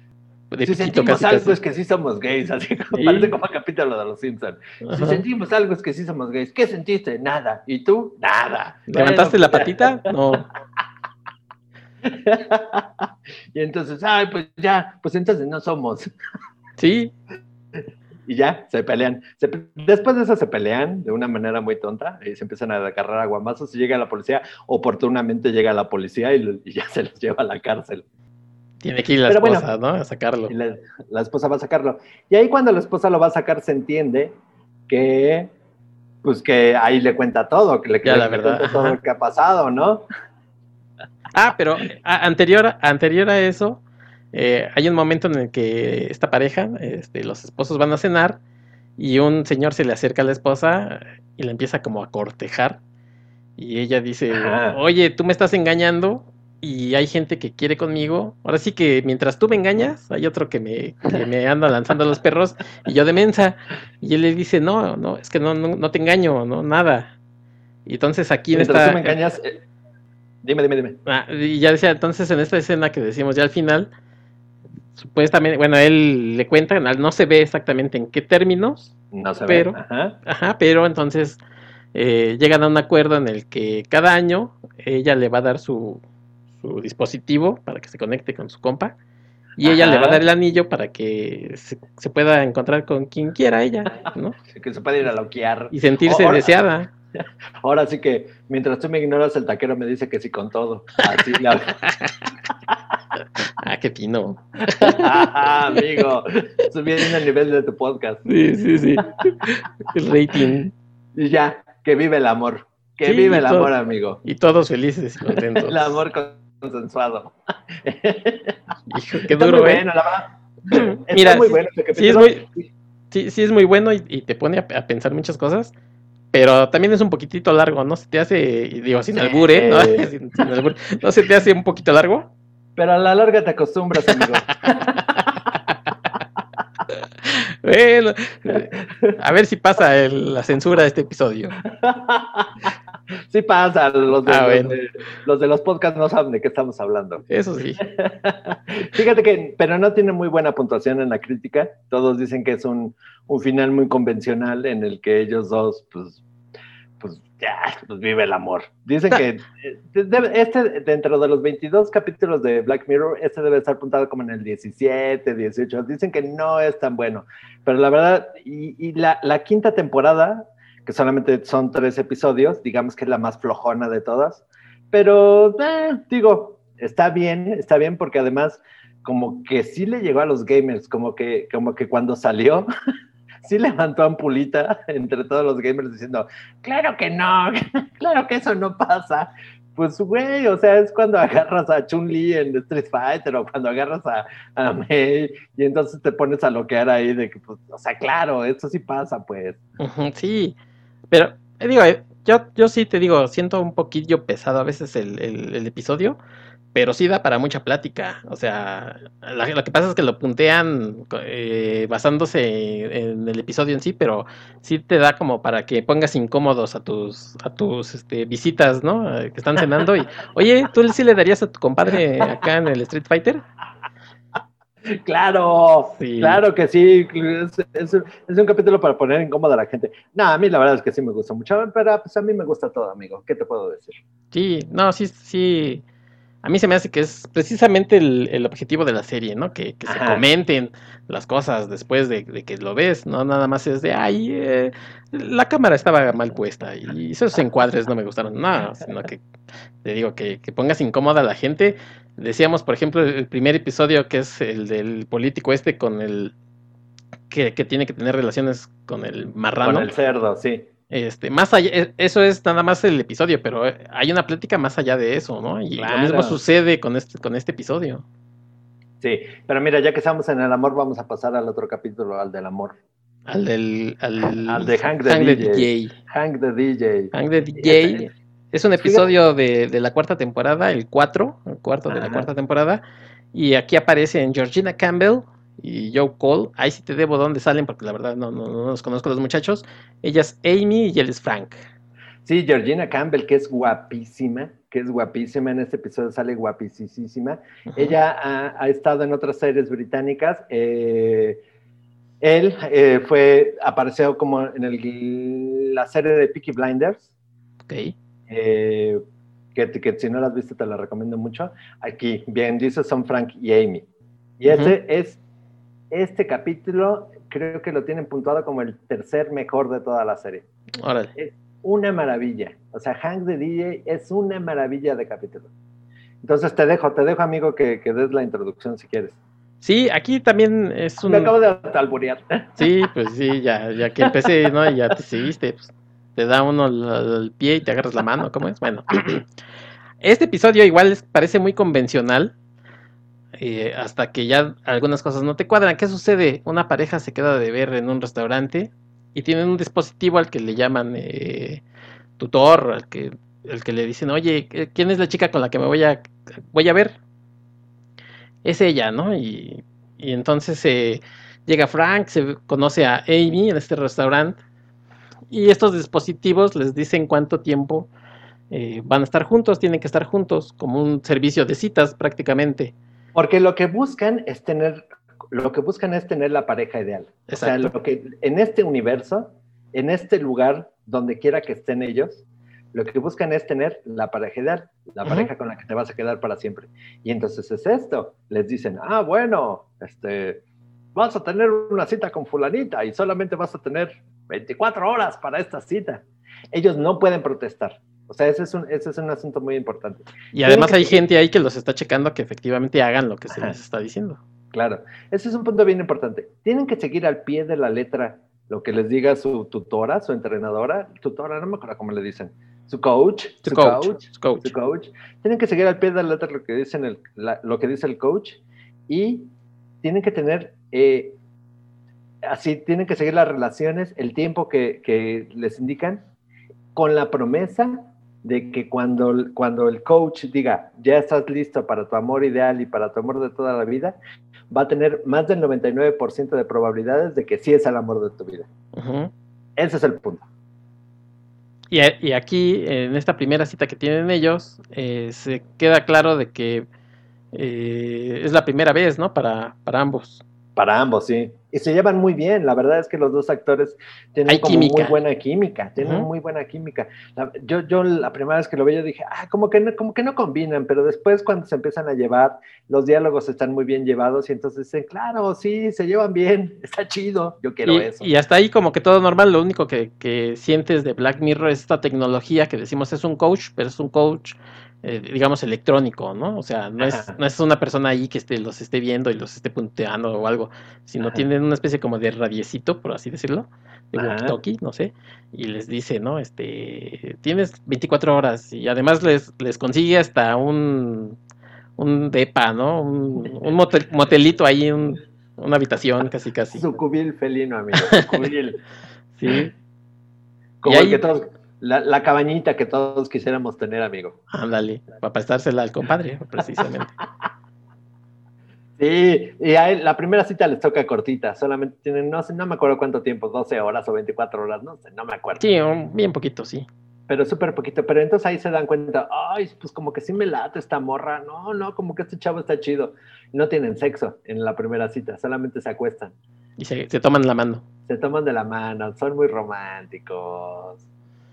Si sentimos algo es que sí somos gays, así como parece como capítulo de los Simpsons. Si sentimos algo es que sí somos gays. ¿Qué sentiste? Nada. ¿Y tú? Nada. ¿Levantaste la patita? No. y entonces, ay, pues ya, pues entonces no somos. Sí. Y ya, se pelean. después de eso se pelean de una manera muy tonta y se empiezan a agarrar a guamazos y llega la policía. Oportunamente llega la policía y, ya se los lleva a la cárcel. Tiene que ir la esposa, ¿no? A sacarlo. la, esposa va a sacarlo. Y ahí cuando la esposa lo va a sacar se entiende que, pues que ahí le cuenta todo, que le, cuenta todo lo que ha pasado, ¿no? Ah, pero anterior, anterior a eso, eh, hay un momento en el que esta pareja, este, los esposos van a cenar y un señor se le acerca a la esposa y la empieza como a cortejar y ella dice, oye, tú me estás engañando y hay gente que quiere conmigo. Ahora sí que mientras tú me engañas, hay otro que me, me anda lanzando a los perros y yo de mensa. Y él le dice, no, no, es que no, no, te engaño, no, nada. Y entonces aquí en esta... tú me engañas... Eh, dime, dime, dime. Ah, y ya decía, entonces en esta escena que decimos ya al final, supuestamente, bueno, él le cuenta, no se ve exactamente en qué términos, no se pero, ve. Ajá. pero entonces eh, llegan a un acuerdo en el que cada año ella le va a dar su, su dispositivo para que se conecte con su compa. Y ella le va a dar el anillo para que se, pueda encontrar con quien quiera ella, ¿no? que se pueda ir a loquear. Y sentirse deseada. Ahora sí que, mientras tú me ignoras, el taquero me dice que sí con todo. Así la... ah, qué pino. amigo, subiendo el nivel de tu podcast. Sí, sí, sí. El rating. Y ya, que vive el amor. Que vive el amor, amigo. Y todos felices y contentos. el amor consensuado. Hijo, qué duro, ¿eh? Bueno, la Mira, muy bueno. Sí, es muy, sí, sí, es muy bueno y, te pone a, pensar muchas cosas. Pero también es un poquitito largo, ¿no? Se te hace, digo, sin albur, ¿eh? ¿no? sin, albur, ¿No se te hace un poquito largo? Pero a la larga te acostumbras, amigo. bueno, a ver si pasa la censura de este episodio. Sí pasa, los de, ah, los, de, los podcasts no saben de qué estamos hablando. Eso sí. Fíjate que, pero no tiene muy buena puntuación en la crítica. Todos dicen que es un, un final muy convencional en el que ellos dos, pues, pues ya, pues vive el amor. Dicen que eh, este, dentro de los 22 capítulos de Black Mirror, este debe estar apuntado como en el 17, 18. Dicen que no es tan bueno. Pero la verdad, y, y la, la quinta temporada que solamente son tres episodios, digamos que es la más flojona de todas, pero eh, digo, está bien, está bien porque además como que sí le llegó a los gamers, como que, como que cuando salió, sí levantó ampulita entre todos los gamers diciendo, claro que no, claro que eso no pasa. Pues, güey, o sea, es cuando agarras a Chun-Li en Street Fighter o cuando agarras a, a Mei y entonces te pones a loquear ahí de que, pues, o sea, claro, eso sí pasa, pues. Sí, pero, eh, digo, eh, yo, yo sí te digo, siento un poquillo pesado a veces el, el, episodio, pero sí da para mucha plática. O sea, lo que pasa es que lo puntean eh, basándose en el episodio en sí, pero sí te da como para que pongas incómodos a tus, a tus este, visitas, ¿no? Que están cenando y, oye, ¿tú sí le darías a tu compadre acá en el Street Fighter? Claro, claro que sí. Es, un capítulo para poner incómoda a la gente. No, a mí la verdad es que sí me gusta mucho, pero pues a mí me gusta todo, amigo. ¿Qué te puedo decir? Sí, no, sí, sí. A mí se me hace que es precisamente el, objetivo de la serie, ¿no? Que, se comenten las cosas después de, que lo ves, ¿no? Nada más es de, ay, eh, la cámara estaba mal puesta y esos encuadres no me gustaron nada, sino que te digo que, que pongas incómoda a la gente Decíamos, por ejemplo, el primer episodio que es el del político este con el que, tiene que tener relaciones con el marrano. Con el cerdo, sí. Este, más allá, e, eso es nada más el episodio, pero hay una plática más allá de eso, ¿no? Y lo mismo sucede con este, con este episodio. Sí, pero mira, ya que estamos en el amor, vamos a pasar al otro capítulo, al del amor. Al del. Al, de Hank the, DJ. Hank the DJ. Hank the DJ. Es un episodio de, la cuarta temporada, el 4, el cuarto de la cuarta temporada. Y aquí aparecen Georgina Campbell y Joe Cole. Ahí sí te debo dónde salen, porque la verdad no, no, los conozco los muchachos. Ella es Amy y él es Frank. Sí, Georgina Campbell, que es guapísima, que es guapísima, en este episodio sale guapísima. Ella ha, estado en otras series británicas. Eh, él eh, fue, apareció como en el, la serie de Peaky Blinders. Ok. Eh, que, si no la has visto te la recomiendo mucho. Aquí, bien, dice son Frank y Amy. Y ese es, este capítulo creo que lo tienen puntuado como el tercer mejor de toda la serie. Es una maravilla. O sea, Hank de DJ es una maravilla de capítulo. Entonces te dejo, te dejo amigo que, que des la introducción si quieres. Sí, aquí también es un... Me acabo de alburear. Sí, pues sí, ya, ya que empecé, ¿no? Y ya te seguiste. Pues te da uno el, pie y te agarras la mano, ¿cómo es? Bueno, este episodio igual parece muy convencional, eh, hasta que ya algunas cosas no te cuadran. ¿Qué sucede? Una pareja se queda de ver en un restaurante y tienen un dispositivo al que le llaman eh, tutor, al que, el que le dicen, oye, ¿quién es la chica con la que me voy a, voy a ver? Es ella, ¿no? Y, y entonces eh, llega Frank, se conoce a Amy en este restaurante y estos dispositivos les dicen cuánto tiempo eh, van a estar juntos, tienen que estar juntos, como un servicio de citas prácticamente. Porque lo que buscan es tener, lo que buscan es tener la pareja ideal. O sea, lo que en este universo, en este lugar, donde quiera que estén ellos, Lo que buscan es tener la pareja ideal, la pareja con la que te vas a quedar para siempre. Y entonces es esto. Les dicen, ah, bueno, este, vas a tener una cita con fulanita y solamente vas a tener 24 horas para esta cita. Ellos no pueden protestar. O sea, ese es un, ese es un asunto muy importante. Y además hay gente ahí que los está checando que efectivamente hagan lo que se les está diciendo. Claro, ese es un punto bien importante. Tienen que seguir al pie de la letra lo que les diga su tutora, su entrenadora, tutora, no me acuerdo cómo le dicen, su coach, su, coach, su coach, Tienen que seguir al pie de la letra lo que, dicen el, lo que dice el coach y tienen que tener, eh, así, tienen que seguir las relaciones, el tiempo que, que les indican, con la promesa de que cuando, cuando el coach diga, ya estás listo para tu amor ideal y para tu amor de toda la vida, va a tener más del 99% de probabilidades de que sí es el amor de tu vida. Ese es el punto. Y, aquí, en esta primera cita que tienen ellos, eh, se queda claro de que eh, es la primera vez, ¿no? Para, para ambos. Para ambos, sí y se llevan muy bien. La verdad es que los dos actores tienen como muy buena química, tienen muy buena química. yo, yo la primera vez que lo veía dije, ah, como que, no, como que no combinan, pero después cuando se empiezan a llevar, los diálogos están muy bien llevados y entonces dicen, claro, sí, se llevan bien, está chido, yo quiero eso. Y hasta ahí como que todo normal, lo único que, que sientes de Black Mirror es esta tecnología que decimos es un coach, pero es un coach eh, digamos, electrónico, ¿no? O sea, no es, no es una persona ahí que esté, los esté viendo y los esté punteando o algo, sino tienen una especie como de radiecito, por así decirlo, de walkie-talkie, no sé, y les dice, ¿no? Este, tienes 24 horas y además les, les consigue hasta un, un depa, ¿no? Un, un motelito ahí, un, una habitación casi casi. Su cubil felino, amigo, cubil. sí. Como el que todos la, cabañita que todos quisiéramos tener, amigo. Ándale, para prestársela al compadre, precisamente. sí, y a la primera cita les toca cortita, solamente tienen, no sé, no me acuerdo cuánto tiempo, 12 horas o 24 horas, no sé, no me acuerdo. Sí, bien poquito, sí. Pero súper poquito, pero entonces ahí se dan cuenta, ay, pues como que sí me late esta morra, no, no, como que este chavo está chido. No tienen sexo en la primera cita, solamente se acuestan. Y se, se toman la mano. Se toman de la mano, son muy románticos.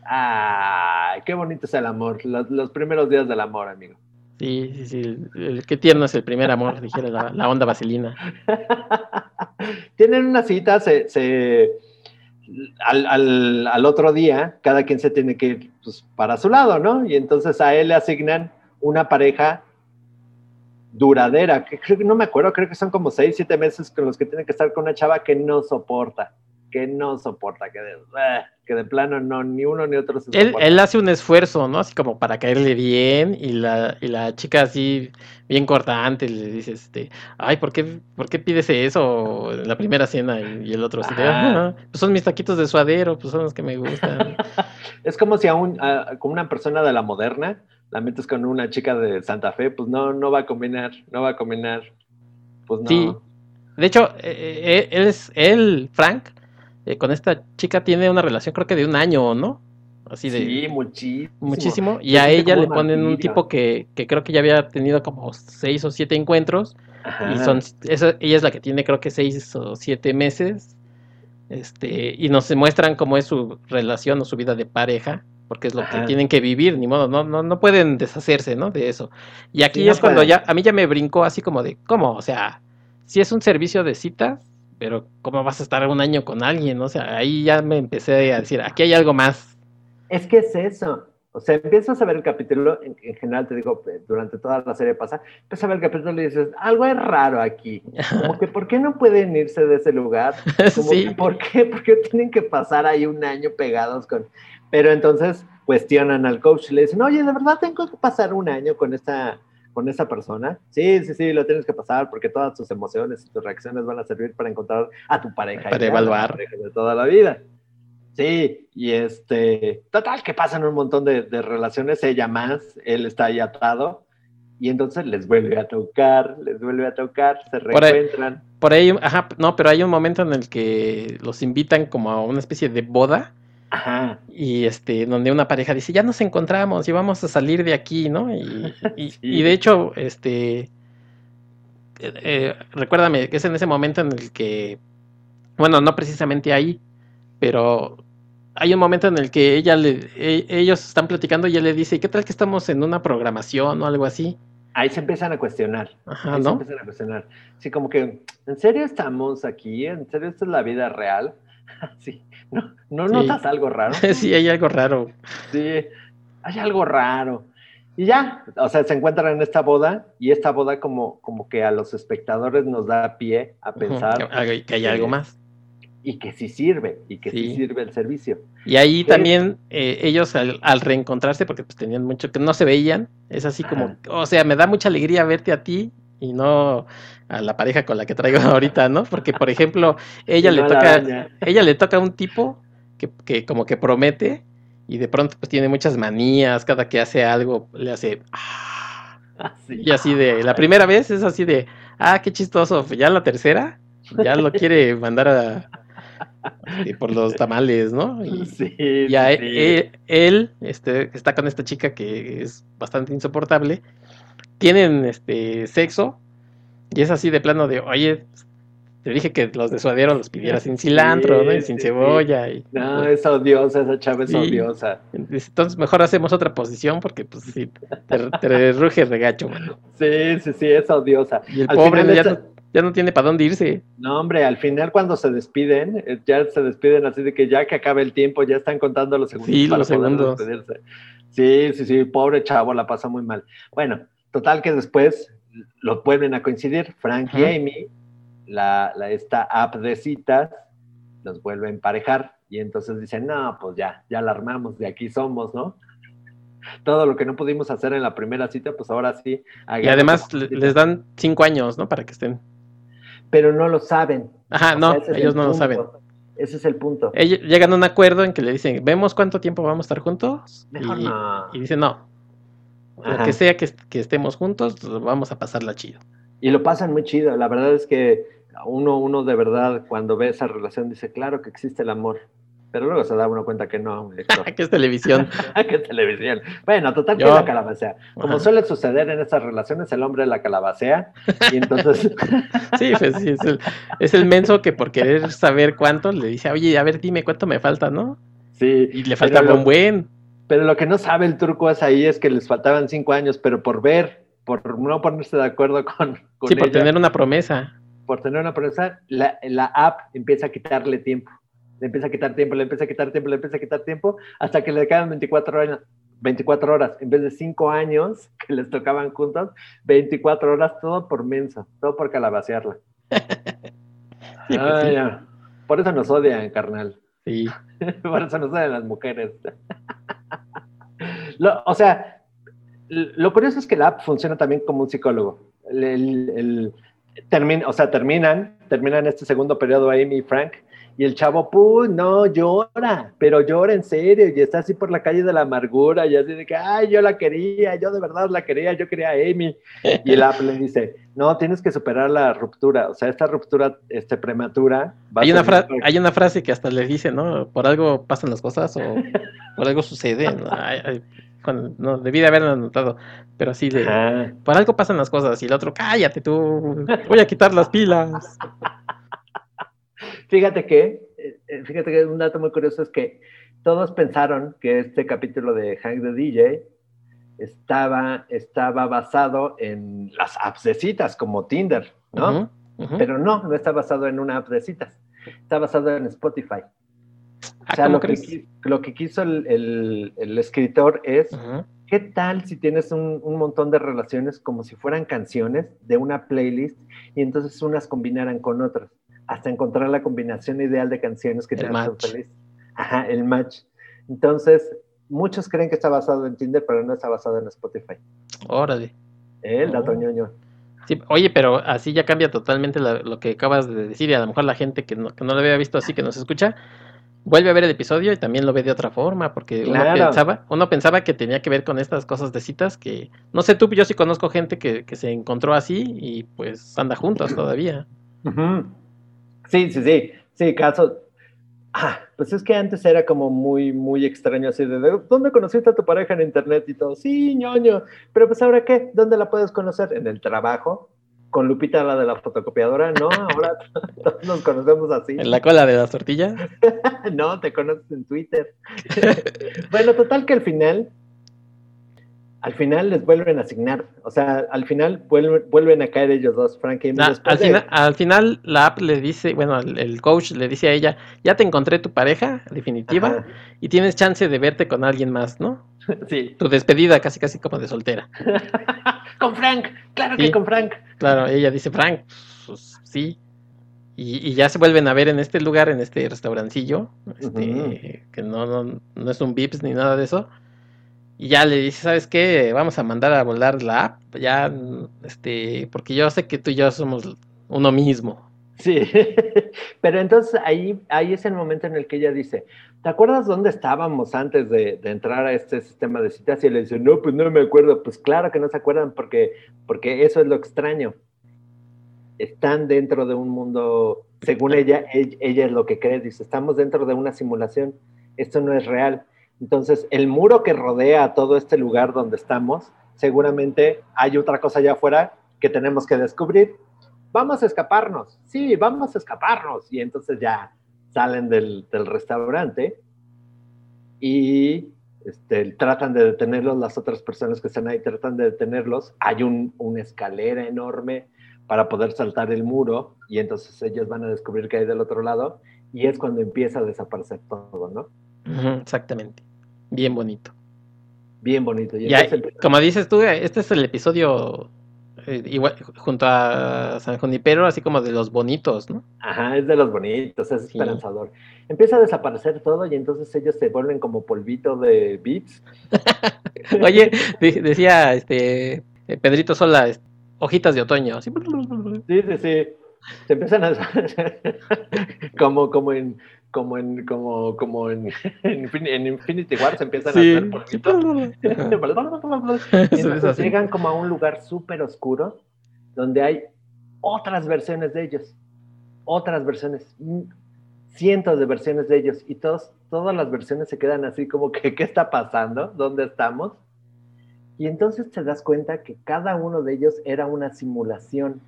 ¡Ay, qué bonito es el amor! Los, primeros días del amor, amigo. Sí, sí, sí. Qué tierno es el primer amor, dijera la, onda vaselina. Tienen una cita, se, al, otro día, cada quien se tiene que ir pues, para su lado, ¿no? Y entonces a él le asignan una pareja duradera, que creo que no me acuerdo, creo que son como seis, siete meses con los que tiene que estar con una chava que no soporta que no soporta, que de, eh, que de plano no, ni uno ni otro se él, él, hace un esfuerzo, ¿no? Así como para caerle bien y la, y la chica así bien cortante le dice, este, ay, ¿por qué, ¿por qué pides eso en la primera cena? Y, el otro así, ah, pues son mis taquitos de suadero, pues son los que me gustan. es como si a, un, con una persona de la moderna la metes con una chica de Santa Fe, pues no, no va a combinar, no va a combinar. Pues no. Sí. De hecho, eh, eh, él es, él, Frank, eh, con esta chica tiene una relación creo que de un año, ¿no? Así de... Sí, muchísimo. Muchísimo. Y a ella le ponen un tipo que, que, creo que ya había tenido como seis o siete encuentros. Y son, ella es la que tiene creo que seis o siete meses. Este, y nos muestran cómo es su relación o su vida de pareja, porque es lo que tienen que vivir, ni modo, no, no, no pueden deshacerse, ¿no? De eso. Y aquí es cuando ya, a mí ya me brincó así como de, ¿cómo? O sea, si es un servicio de citas, pero ¿cómo vas a estar un año con alguien? O sea, ahí ya me empecé a decir, aquí hay algo más. Es que es eso. O sea, empiezas a ver el capítulo, en, general te digo, durante toda la serie pasa, empiezas a ver el capítulo y dices, algo es raro aquí. Como que, ¿por qué no pueden irse de ese lugar? Como sí. ¿por qué? ¿Por qué tienen que pasar ahí un año pegados con...? Pero entonces cuestionan al coach y le dicen, oye, ¿de verdad tengo que pasar un año con esta con esa persona, sí, sí, sí, lo tienes que pasar porque todas tus emociones y tus reacciones van a servir para encontrar a tu pareja. Para evaluar. de toda la vida. Sí, y este, total, que pasan un montón de, relaciones, ella más, él está ahí atado, y entonces les vuelve a tocar, les vuelve a tocar, se reencuentran. Por ahí, por ahí, ajá, no, pero hay un momento en el que los invitan como a una especie de boda, Ajá. Y este, donde una pareja dice, ya nos encontramos y vamos a salir de aquí, ¿no? Y, y, de hecho, este, eh, eh, recuérdame que es en ese momento en el que, bueno, no precisamente ahí, pero hay un momento en el que ella le, e, ellos están platicando y ella le dice, ¿qué tal que estamos en una programación o algo así? Ahí se empiezan a cuestionar. Ajá, ahí ¿no? se empiezan a cuestionar. Sí, como que, ¿en serio estamos aquí? ¿En serio esta es la vida real? Sí, ¿no, ¿no Sí. notas algo raro? sí, hay algo raro. Sí, hay algo raro. Y ya, o sea, se encuentran en esta boda y esta boda como, como que a los espectadores nos da pie a pensar que, hay- que algo más. y que sí sirve, y que sí, Sí. sirve el servicio. Y ahí también eh, ellos al, al reencontrarse, porque pues tenían mucho que no se veían, es así como, o sea, me da mucha alegría verte a ti y no a la pareja con la que traigo ahorita, ¿no? Porque, por ejemplo, ella le toca, ella le toca a un tipo que, que como que promete y de pronto pues tiene muchas manías, cada que hace algo le hace... "Ah", Así. Y así de, la primera vez es así de, ah, qué chistoso, ya la tercera, ya lo quiere mandar a, este, por los tamales, ¿no? Y, Sí, y a sí. él, él, este, está con esta chica que es bastante insoportable, tienen este sexo, y es así de plano de, oye, te dije que los de suadero los pidieras sin cilantro, ¿no? Y Sí, sin sí, cebolla. Y, No, pues, es odiosa, esa chava es Sí. odiosa. entonces mejor hacemos otra posición porque pues sí, te, te ruge regacho, mano. Sí, sí, sí, es odiosa. Y el Al pobre ya, esta- no, ya no tiene para dónde irse. No, hombre, al final cuando se despiden, eh, ya se despiden así de que ya que acabe el tiempo, ya están contando los segundos Sí, para los poder segundos. despedirse. Sí, sí, sí, pobre chavo, la pasa muy mal. Bueno, total que después lo vuelven a coincidir, Frank y. Amy, la, la- esta app de citas, los vuelve a emparejar y entonces dicen, no, pues ya, ya la armamos, de aquí somos, ¿no? Todo lo que no pudimos hacer en la primera cita, pues ahora sí. Y además les dan cinco años, ¿no? Para que estén. Pero no lo saben. Ajá, O no, sea, ellos el no lo saben. Ese es el punto. Ellos llegan a un acuerdo en que le dicen, ¿vemos cuánto tiempo vamos a estar juntos? Mejor y, no. y dicen, no. Lo Ajá. que sea que, que estemos juntos, vamos a pasarla chido. Y lo pasan muy chido. La verdad es que uno, uno de verdad, cuando ve esa relación, dice, claro que existe el amor. Pero luego se da uno cuenta que no, que es televisión. ¿Qué televisión? Bueno, total que la calabacea. Como Ajá. suele suceder en estas relaciones, el hombre la calabacea. Y entonces, Sí, pues sí, es el, es el menso que por querer saber cuánto le dice, oye, a ver, dime cuánto me falta, ¿no? sí. Y le falta un buen. Pero lo que no sabe el turco es ahí es que les faltaban cinco años, pero por ver, por no ponerse de acuerdo con, con Sí, por ella, tener una promesa. por tener una promesa, la, la app empieza a quitarle tiempo. Le empieza a quitar tiempo, le empieza a quitar tiempo, le empieza a quitar tiempo, hasta que le quedan 24 años. 24 horas, en vez de 5 años que les tocaban juntos, 24 horas, todo por menso, todo por calabacearla. Sí, pues sí. Por eso nos odian, carnal. Sí. Por eso nos odian las mujeres. Lo- o sea, lo curioso es que la app funciona también como un psicólogo. El, el- el- termin- o sea, terminan, terminan este segundo periodo Amy y Frank, y el chavo, pues, no, llora, pero llora en serio, y está así por la calle de la amargura, y así de que, ay, yo la quería, yo de verdad la quería, yo quería a Amy. Y el app le dice, no, tienes que superar la ruptura, o sea, esta ruptura este, prematura. va a Hay una, ser fra- mejor hay una frase que hasta le dice, ¿no? Por algo pasan las cosas o por algo sucede. ¿no? Ay, ay, cuando- no, debí de haberlo anotado, pero así de, Ajá. por algo pasan las cosas. Y el otro, cállate tú, voy a quitar las pilas. Fíjate que, eh, eh, fíjate que un dato muy curioso es que todos pensaron que este capítulo de Hank the DJ estaba, estaba basado en las apps de citas como Tinder, ¿no? Pero no, no está basado en una app de citas. Está basado en Spotify. Ah, o sea, ¿cómo lo que, lo que quiso el, el- el escritor es, Ujú. ¿qué tal si tienes un, un montón de relaciones como si fueran canciones de una playlist y entonces unas combinaran con otras, hasta encontrar la combinación ideal de canciones que El te hacen feliz? Ajá, el match. Entonces, muchos creen que está basado en Tinder, pero no está basado en Spotify. Órale. ¿Eh? El dato Oh. ñoño. Sí, oye, pero así ya cambia totalmente la- lo que acabas de decir y a lo mejor la gente que no, que no lo había visto así, que nos escucha, vuelve a ver el episodio y también lo ve de otra forma, porque uno pensaba, uno pensaba que tenía que ver con estas cosas de citas que, no sé tú, yo sí conozco gente que, que se encontró así y pues anda juntos todavía. Sí, sí, sí. Sí, caso. Ah, pues es que antes era como muy, muy extraño así de, ¿de ¿dónde conociste a tu pareja en internet y todo? Sí, ñoño. Pero pues ahora qué, ¿dónde la puedes conocer? En el trabajo, con Lupita, la de la fotocopiadora, no, ahora todos nos conocemos así. ¿En la cola de las tortillas? no, te conoces en Twitter. bueno, total que al final, al final les vuelven a asignar, o sea, al final vuelven, a caer ellos dos, Frank y al, final, al final la app le dice, bueno, el, coach le dice a ella, ya te encontré tu pareja definitiva y tienes chance de verte con alguien más, ¿no? Sí. Tu despedida casi casi como de soltera. Con Frank, claro que con Frank. Claro, ella dice Frank, pues sí. Y, ya se vuelven a ver en este lugar, en este restaurancillo, este, que no, no, no es un Vips ni nada de eso. Y ya le dice, ¿sabes qué? Vamos a mandar a volar la app, ya, este, porque yo sé que tú y yo somos uno mismo. Sí, pero entonces ahí, ahí es el momento en el que ella dice, ¿te acuerdas dónde estábamos antes de, entrar a este sistema de citas? Y él le dice, no, pues no me acuerdo. Pues claro que no se acuerdan porque, porque eso es lo extraño. Están dentro de un mundo, según ella, ella, es lo que cree, dice, estamos dentro de una simulación, esto no es real. Entonces, el muro que rodea todo este lugar donde estamos, seguramente hay otra cosa allá afuera que tenemos que descubrir. Vamos a escaparnos, sí, vamos a escaparnos. Y entonces ya salen del, restaurante y este, tratan de detenerlos, las otras personas que están ahí tratan de detenerlos. Hay un, una escalera enorme para poder saltar el muro y entonces ellos van a descubrir que hay del otro lado y es cuando empieza a desaparecer todo, ¿no? exactamente. Bien bonito. Bien bonito. Y como dices tú, este es el episodio eh, igual, junto a San Junipero, así como de los bonitos, ¿no? Ajá, es de los bonitos, es esperanzador. Empieza a desaparecer todo y entonces ellos se vuelven como polvito de bits. Oye, decía este eh, Pedrito Sola, hojitas de otoño. Sí, sí, sí. Se empiezan a como, como en como en como como en, en, Infinity War se empiezan a hacer Entonces llegan como a un lugar súper oscuro donde hay otras versiones de ellos, otras versiones, cientos de versiones de ellos y todos, todas las versiones se quedan así como que ¿qué está pasando? ¿Dónde estamos? Y entonces te das cuenta que cada uno de ellos era una simulación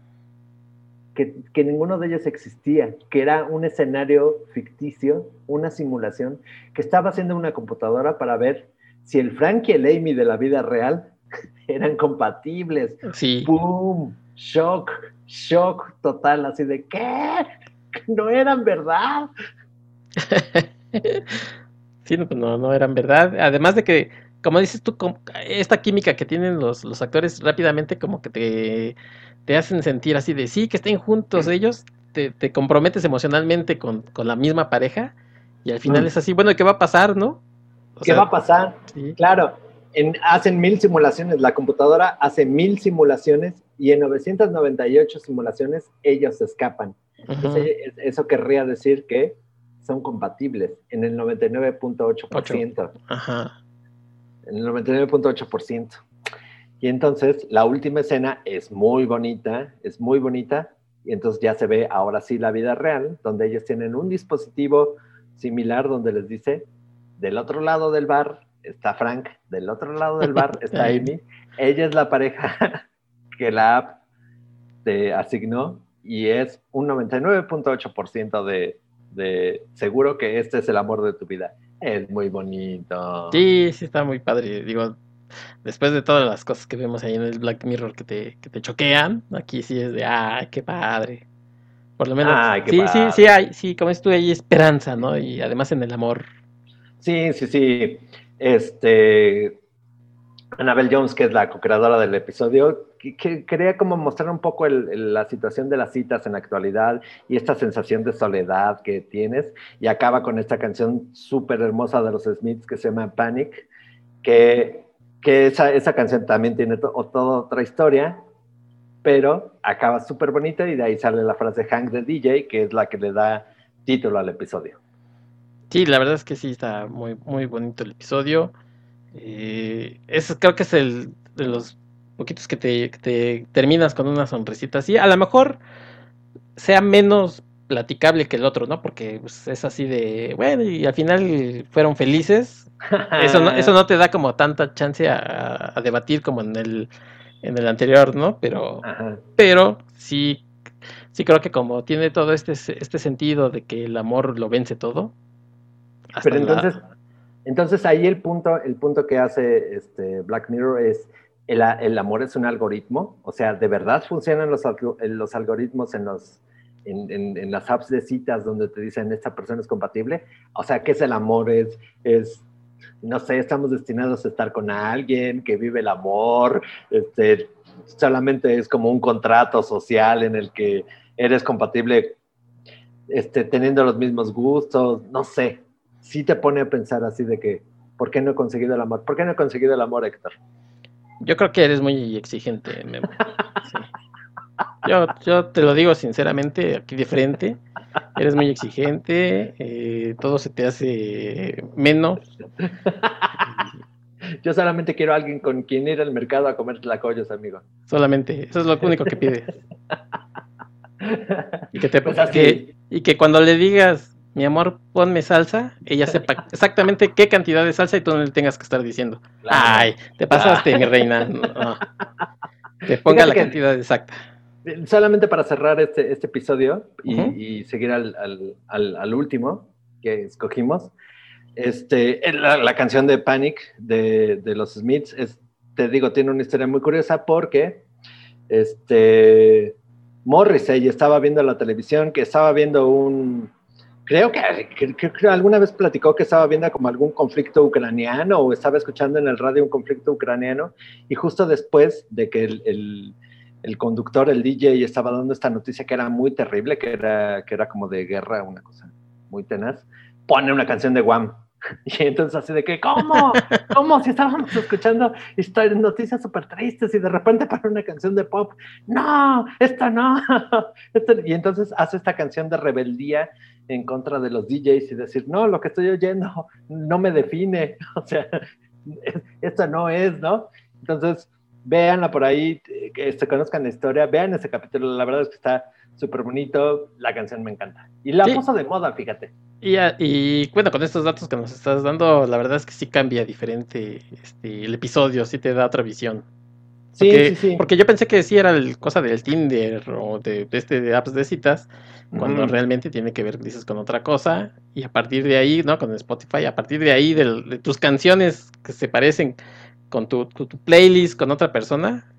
que, ninguno de ellos existía, que era un escenario ficticio, una simulación, que estaba haciendo una computadora para ver si el Frank y el Amy de la vida real eran compatibles. Sí. ¡Pum! Shock, shock total, así de ¿qué? No eran verdad. sí, no, no eran verdad. Además de que, como dices tú, esta química que tienen los, los actores rápidamente como que te te hacen sentir así de sí, que estén juntos ellos, te, comprometes emocionalmente con, la misma pareja y al final es así, bueno, ¿qué va a pasar, no? ¿Qué va a pasar? Claro, en, hacen mil simulaciones, la computadora hace mil simulaciones y en 998 simulaciones ellos escapan. eso querría decir que son compatibles en el 99.8%. Ajá. En el 99.8%. Y entonces la última escena es muy bonita, es muy bonita, y entonces ya se ve ahora sí la vida real, donde ellos tienen un dispositivo similar donde les dice, del otro lado del bar está Frank, del otro lado del bar está Amy, ella es la pareja que la app te asignó y es un 99.8% de, de seguro que este es el amor de tu vida. Es muy bonito. Sí, sí está muy padre. Digo, después de todas las cosas que vemos ahí en el Black Mirror que te, que te choquean, aquí sí es de, ay, qué padre. Por lo menos, sí, sí, sí, hay, sí, como es tú, hay esperanza, ¿no? Y además en el amor. Sí, sí, sí. Este, Annabelle Jones, que es la co-creadora del episodio, que, quería como mostrar un poco la situación de las citas en la actualidad y esta sensación de soledad que tienes. Y acaba con esta canción súper hermosa de los Smiths que se llama Panic, que que esa, esa canción también tiene toda otra historia, pero acaba súper bonita y de ahí sale la frase Hank de DJ, que es la que le da título al episodio. Sí, la verdad es que sí, está muy, muy bonito el episodio. Eh, creo que es el de los poquitos que te, que te terminas con una sonrisita así. A lo mejor sea menos platicable que el otro, ¿no? Porque pues, es así de, bueno, y al final fueron felices. Eso no, eso no te da como tanta chance a, debatir como en el, en el anterior, ¿no? Pero, pero sí, sí creo que como tiene todo este, este sentido de que el amor lo vence todo. Pero entonces, entonces ahí el punto, el punto que hace este Black Mirror es el, amor es un algoritmo, o sea, de verdad funcionan los, los algoritmos en los en, las apps de citas donde te dicen esta persona es compatible, o sea, ¿qué es el amor? Es, es no sé, estamos destinados a estar con alguien que vive el amor, este, solamente es como un contrato social en el que eres compatible este, teniendo los mismos gustos, no sé, sí te pone a pensar así de que, ¿por qué no he conseguido el amor? ¿Por qué no he conseguido el amor, Héctor? Yo creo que eres muy exigente, Yo, yo te lo digo sinceramente, aquí de frente, eres muy exigente, eh, todo se te hace menos. Yo solamente quiero a alguien con quien ir al mercado a comer tlacoyos, amigo. Solamente, eso es lo único que pides. Y que, te, pues y que cuando le digas, mi amor, ponme salsa, ella sepa exactamente qué cantidad de salsa y tú no le tengas que estar diciendo, ay, te pasaste, mi reina. Que ponga la cantidad exacta. solamente para cerrar este, este episodio y, seguir al, al, al, último que escogimos, este, la, canción de Panic de, de, los Smiths, es, te digo, tiene una historia muy curiosa porque este, Morrissey estaba viendo la televisión, que estaba viendo un, creo que, que, alguna vez platicó que estaba viendo como algún conflicto ucraniano o estaba escuchando en el radio un conflicto ucraniano y justo después de que el el conductor, el DJ, estaba dando esta noticia que era muy terrible, que era, que era como de guerra, una cosa muy tenaz, pone una canción de Guam. Y entonces así de que, ¿cómo? ¿Cómo? Si estábamos escuchando noticias súper tristes y de repente para una canción de pop, no, esta no. y entonces hace esta canción de rebeldía en contra de los DJs y decir, no, lo que estoy oyendo no me define. O sea, esto no es, ¿no? Entonces, véanla por ahí, que se conozcan la historia, vean ese capítulo, la verdad es que está súper bonito, la canción me encanta. Y la puso de moda, fíjate. Y, y, bueno, con estos datos que nos estás dando, la verdad es que sí cambia diferente este, el episodio, sí te da otra visión. Porque, sí, sí, sí. Porque yo pensé que sí era el cosa del Tinder o de, este de apps de citas, cuando realmente tiene que ver, dices, con otra cosa. Y a partir de ahí, ¿no? Con Spotify, a partir de ahí, de tus canciones que se parecen con tu, playlist con otra persona,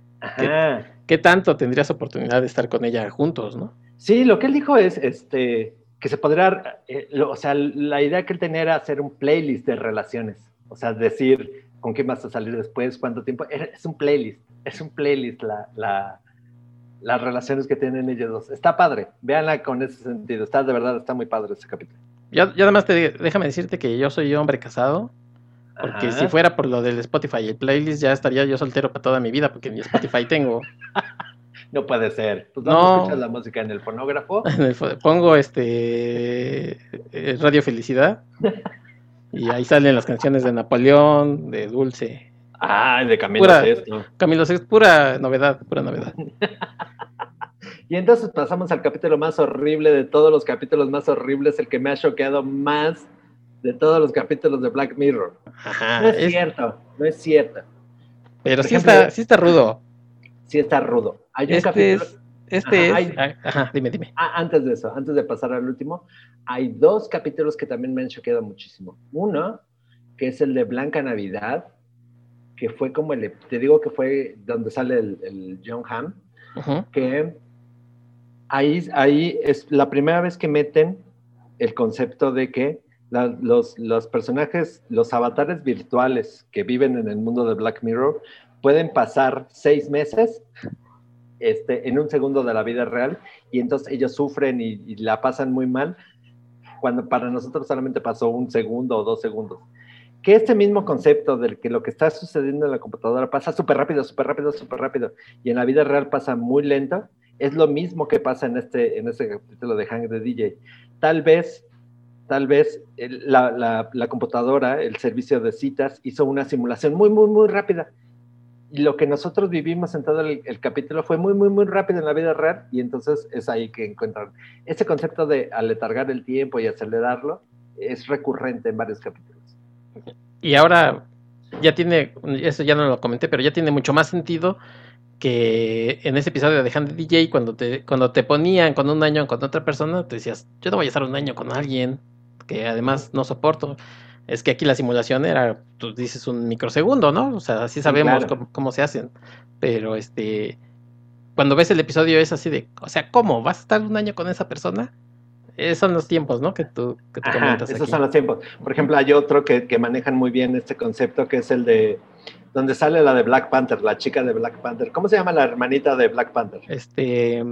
¿qué, tanto tendrías oportunidad de estar con ella juntos, no? Sí, lo que él dijo es este, que se podrá, eh, o sea, la idea que él tenía era hacer un playlist de relaciones, o sea, decir con quién vas a salir después, cuánto tiempo, es un playlist, es un playlist la, las relaciones que tienen ellos dos. Está padre, véanla con ese sentido, está de verdad, está muy padre ese capítulo. Yo, yo además te, déjame decirte que yo soy hombre casado porque si fuera por lo del Spotify y el playlist, ya estaría yo soltero para toda mi vida, porque ni Spotify tengo. no puede ser. Pues no, escuchas la música en el fonógrafo. pongo este eh, Radio Felicidad. y ahí salen las canciones de Napoleón, de Dulce. Ah, de Camilo Sesto. Camilo Sesto, pura novedad, pura novedad. y entonces pasamos al capítulo más horrible de todos los capítulos más horribles, el que me ha choqueado más de todos los capítulos de Black Mirror. no es, cierto, no es cierto. Pero sí, está, sí está rudo. Sí está rudo. Hay un este capítulo... Es, este es... Ah, ajá, dime, dime. Antes de eso, antes de pasar al último, hay dos capítulos que también me han choqueado muchísimo. Uno, que es el de Blanca Navidad, que fue como el, te digo que fue donde sale el, John Hamm, que ahí, ahí es la primera vez que meten el concepto de que los, los, personajes, los avatares virtuales que viven en el mundo de Black Mirror pueden pasar seis meses este, en un segundo de la vida real y entonces ellos sufren y, la pasan muy mal cuando para nosotros solamente pasó un segundo o dos segundos. Que este mismo concepto del que lo que está sucediendo en la computadora pasa súper rápido, súper rápido, súper rápido y en la vida real pasa muy lento, es lo mismo que pasa en este, en este capítulo de Hang the DJ. Tal vez tal vez la, computadora, el servicio de citas, hizo una simulación muy, muy, muy rápida. Lo que nosotros vivimos en todo el, capítulo fue muy, muy, muy rápido en la vida real. Y entonces es ahí que encuentran. Ese concepto de aletargar el tiempo y acelerarlo es recurrente en varios capítulos. Y ahora ya tiene, eso ya no lo comenté, pero ya tiene mucho más sentido que en ese episodio de Hand DJ, cuando te, cuando te ponían con un año con otra persona, te decías, yo no voy a estar un año con alguien que además no soporto. Es que aquí la simulación era, tú dices, un microsegundo, ¿no? O sea, así sabemos cómo, se hacen. Pero este, cuando ves el episodio es así de, o sea, ¿cómo? ¿Vas a estar un año con esa persona? Esos son los tiempos, ¿no? Que tú, que tú comentas. Esos son los tiempos. Por ejemplo, hay otro que, que manejan muy bien este concepto, que es el de donde sale la de Black Panther, la chica de Black Panther. ¿Cómo se llama la hermanita de Black Panther? Este.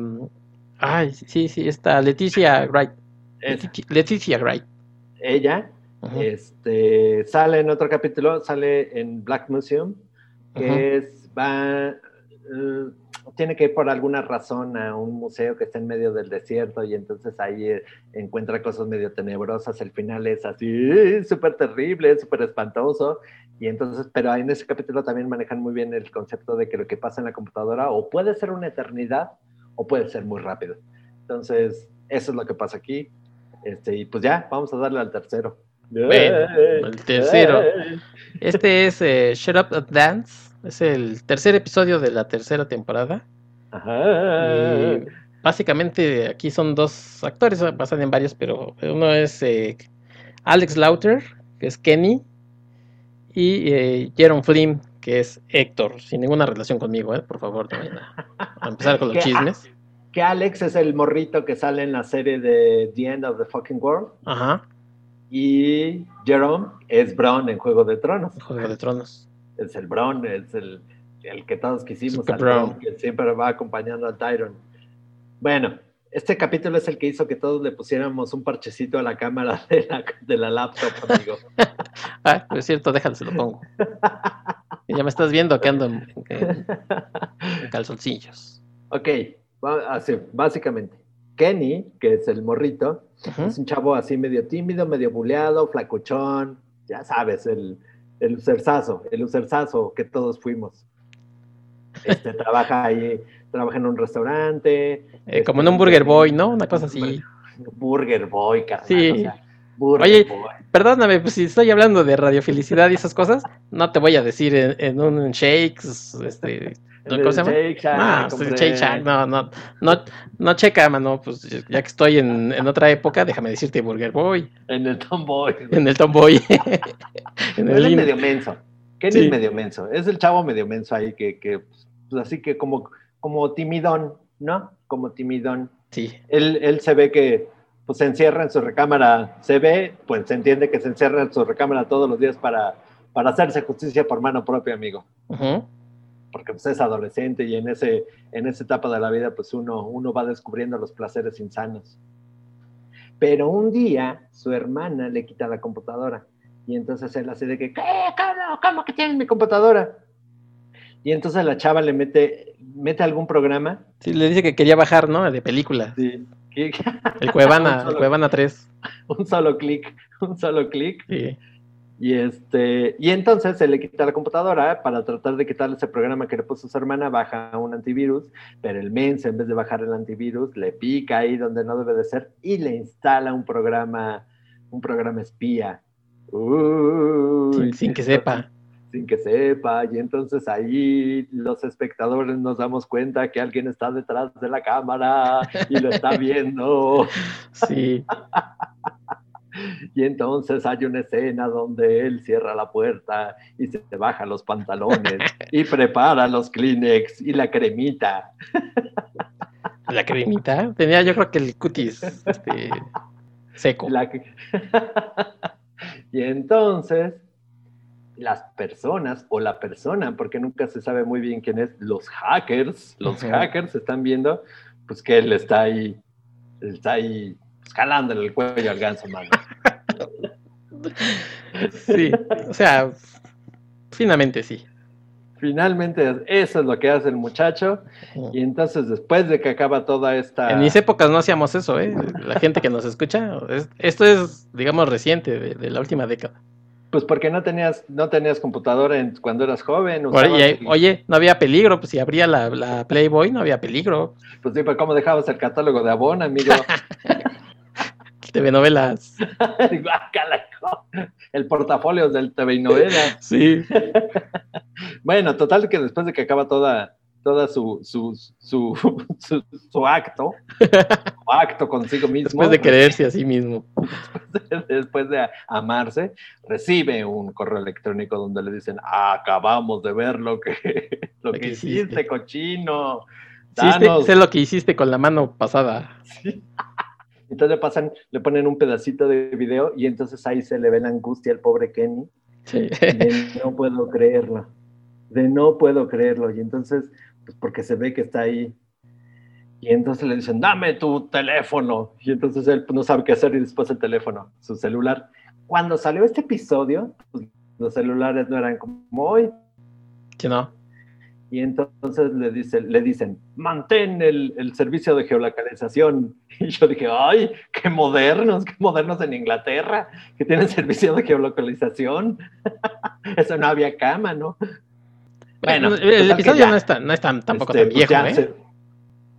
Ay, sí, sí, está Leticia Wright. Leticia Wright. Ella este, sale en otro capítulo, sale en Black Museum, que es, va, eh, tiene que ir por alguna razón a un museo que está en medio del desierto y entonces ahí eh, encuentra cosas medio tenebrosas. El final es así, súper terrible, súper espantoso. Y entonces, pero en ese capítulo también manejan muy bien el concepto de que lo que pasa en la computadora o puede ser una eternidad o puede ser muy rápido. Entonces, eso es lo que pasa aquí. Este, y pues ya, vamos a darle al tercero. El tercero. Este es eh, Shut Up and Dance. Es el tercer episodio de la tercera temporada. Ajá. básicamente aquí son dos actores, pasan en varios, pero uno es eh, Alex Lauter, que es Kenny, y eh, Jerome Flynn, que es Héctor, sin ninguna relación conmigo, ¿eh? por favor, a, empezar con los chismes. Que Alex es el morrito que sale en la serie de The End of the Fucking World. Ajá. Y Jerome es Bron en Juego de Tronos. Juego de Tronos. Es el Bron, es el, el que todos quisimos, Bron. que siempre va acompañando al Tyron. Bueno, este capítulo es el que hizo que todos le pusiéramos un parchecito a la cámara de la, de la laptop, amigo. ah, es cierto, déjalo, se lo pongo. ya me estás viendo que ando en, calzoncillos. Ok, así, básicamente. Kenny, que es el morrito, es un chavo así medio tímido, medio buleado, flacuchón, ya sabes, el, el userzazo, el userzazo que todos fuimos. Este, trabaja ahí trabaja en un restaurante. Eh, como en un Burger Boy, ¿no? Una cosa así. Burger Boy, carnal. Sí. Oye, perdóname, pues si estoy hablando de radiofelicidad y esas cosas, no te voy a decir en, un shakes, este, ¿cómo se llama? Shake no, pues, shake no, no, no, no checa, mano, pues ya que estoy en, en, otra época, déjame decirte Burger Boy. En el Tomboy. En el Tomboy. en el medio menso. ¿Qué es medio menso? Es el chavo medio menso ahí que, que pues así que como como timidón, ¿no? Como timidón. Sí. Él, él se ve que pues se encierra en su recámara, se ve, pues se entiende que se encierra en su recámara todos los días para, para hacerse justicia por mano propia, amigo. Porque pues es adolescente y en, ese, en esa etapa de la vida pues uno, uno va descubriendo los placeres insanos. Pero un día su hermana le quita la computadora y entonces él hace de que, ¿qué? ¿Cómo, cómo que tienes mi computadora? Y entonces la chava le mete, mete algún programa. Sí, le dice que quería bajar, ¿no? De película. Sí. El Cuevana, el Cuevana 3. Un solo clic, un solo clic. Sí. Y este, y entonces se le quita la computadora para tratar de quitarle ese programa que le puso su hermana, baja un antivirus, pero el mensa en vez de bajar el antivirus le pica ahí donde no debe de ser y le instala un programa, un programa espía. sin que sepa sin que sepa, y entonces ahí los espectadores nos damos cuenta que alguien está detrás de la cámara y lo está viendo. Sí. Y entonces hay una escena donde él cierra la puerta y se baja los pantalones y prepara los Kleenex y la cremita. ¿La cremita? Tenía yo creo que el cutis este, seco. y entonces las personas o la persona, porque nunca se sabe muy bien quién es, los hackers, los hackers están viendo, pues que él está ahí, está ahí escalándole el cuello al ganso, mano. Sí, o sea, finalmente sí. Finalmente eso es lo que hace el muchacho y entonces después de que acaba toda esta... En mis épocas no hacíamos eso, ¿eh? La gente que nos escucha, esto es, digamos, reciente, de la última década. Pues porque no tenías, no tenías computadora en, cuando eras joven. Oye, no había peligro, pues si abría la, Playboy no había peligro. Pues sí, pero ¿cómo dejabas el catálogo de Avon, amigo? TV novelas. el portafolio del TV novela. Sí. bueno, total que después de que acaba toda, toda su, su, su, su, acto, su acto consigo mismo. Después de quererse a sí mismo. Después de, amarse, recibe un correo electrónico donde le dicen, acabamos de ver lo que, lo que hiciste, cochino. Sí, sé lo que hiciste con la mano pasada. Entonces le pasan, le ponen un pedacito de video y entonces ahí se le ve la angustia al pobre Kenny. Sí. no puedo creerlo de no puedo creerlo. Y entonces, pues porque se ve que está ahí. Y entonces le dicen, dame tu teléfono. Y entonces él no sabe qué hacer y después el teléfono, su celular. Cuando salió este episodio, pues, los celulares no eran como hoy. Que no. Y entonces le, dice, le dicen, mantén el, el, servicio de geolocalización. Y yo dije, ay, qué modernos, qué modernos en Inglaterra, que tienen servicio de geolocalización. Eso no había cama, ¿no? Bueno, el, episodio no, está, no es tan, tampoco este, tan pues viejo, ¿eh?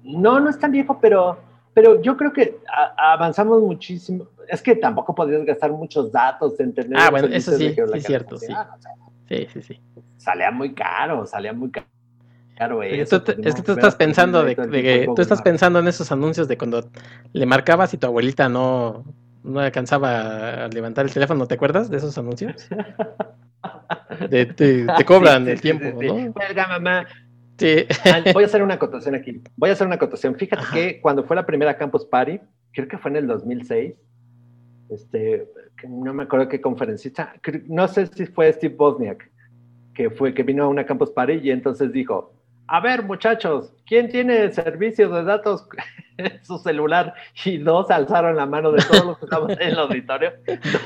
No, no es tan viejo, pero, pero yo creo que avanzamos muchísimo. Es que tampoco podrías gastar muchos datos en tener. Ah, bueno, eso sí, es cierto, sí. sí, sí, sí. Salía muy caro, salía muy caro. Eso, es que tú estás pensando de, que tú estás pensando en esos anuncios de cuando le marcabas y tu abuelita no, no alcanzaba a levantar el teléfono, ¿te acuerdas de esos anuncios? te, cobran el tiempo, ¿no? mamá. Voy a hacer una acotación aquí. Voy a hacer una acotación. Fíjate que cuando fue la primera Campus Party, creo que fue en el 2006, este, no me acuerdo qué conferencista, no sé si fue Steve Bosniak, que fue que vino a una Campus Party y entonces dijo, a ver muchachos, ¿quién tiene servicio de datos en su celular? Y dos alzaron la mano de todos los que estaban en el auditorio,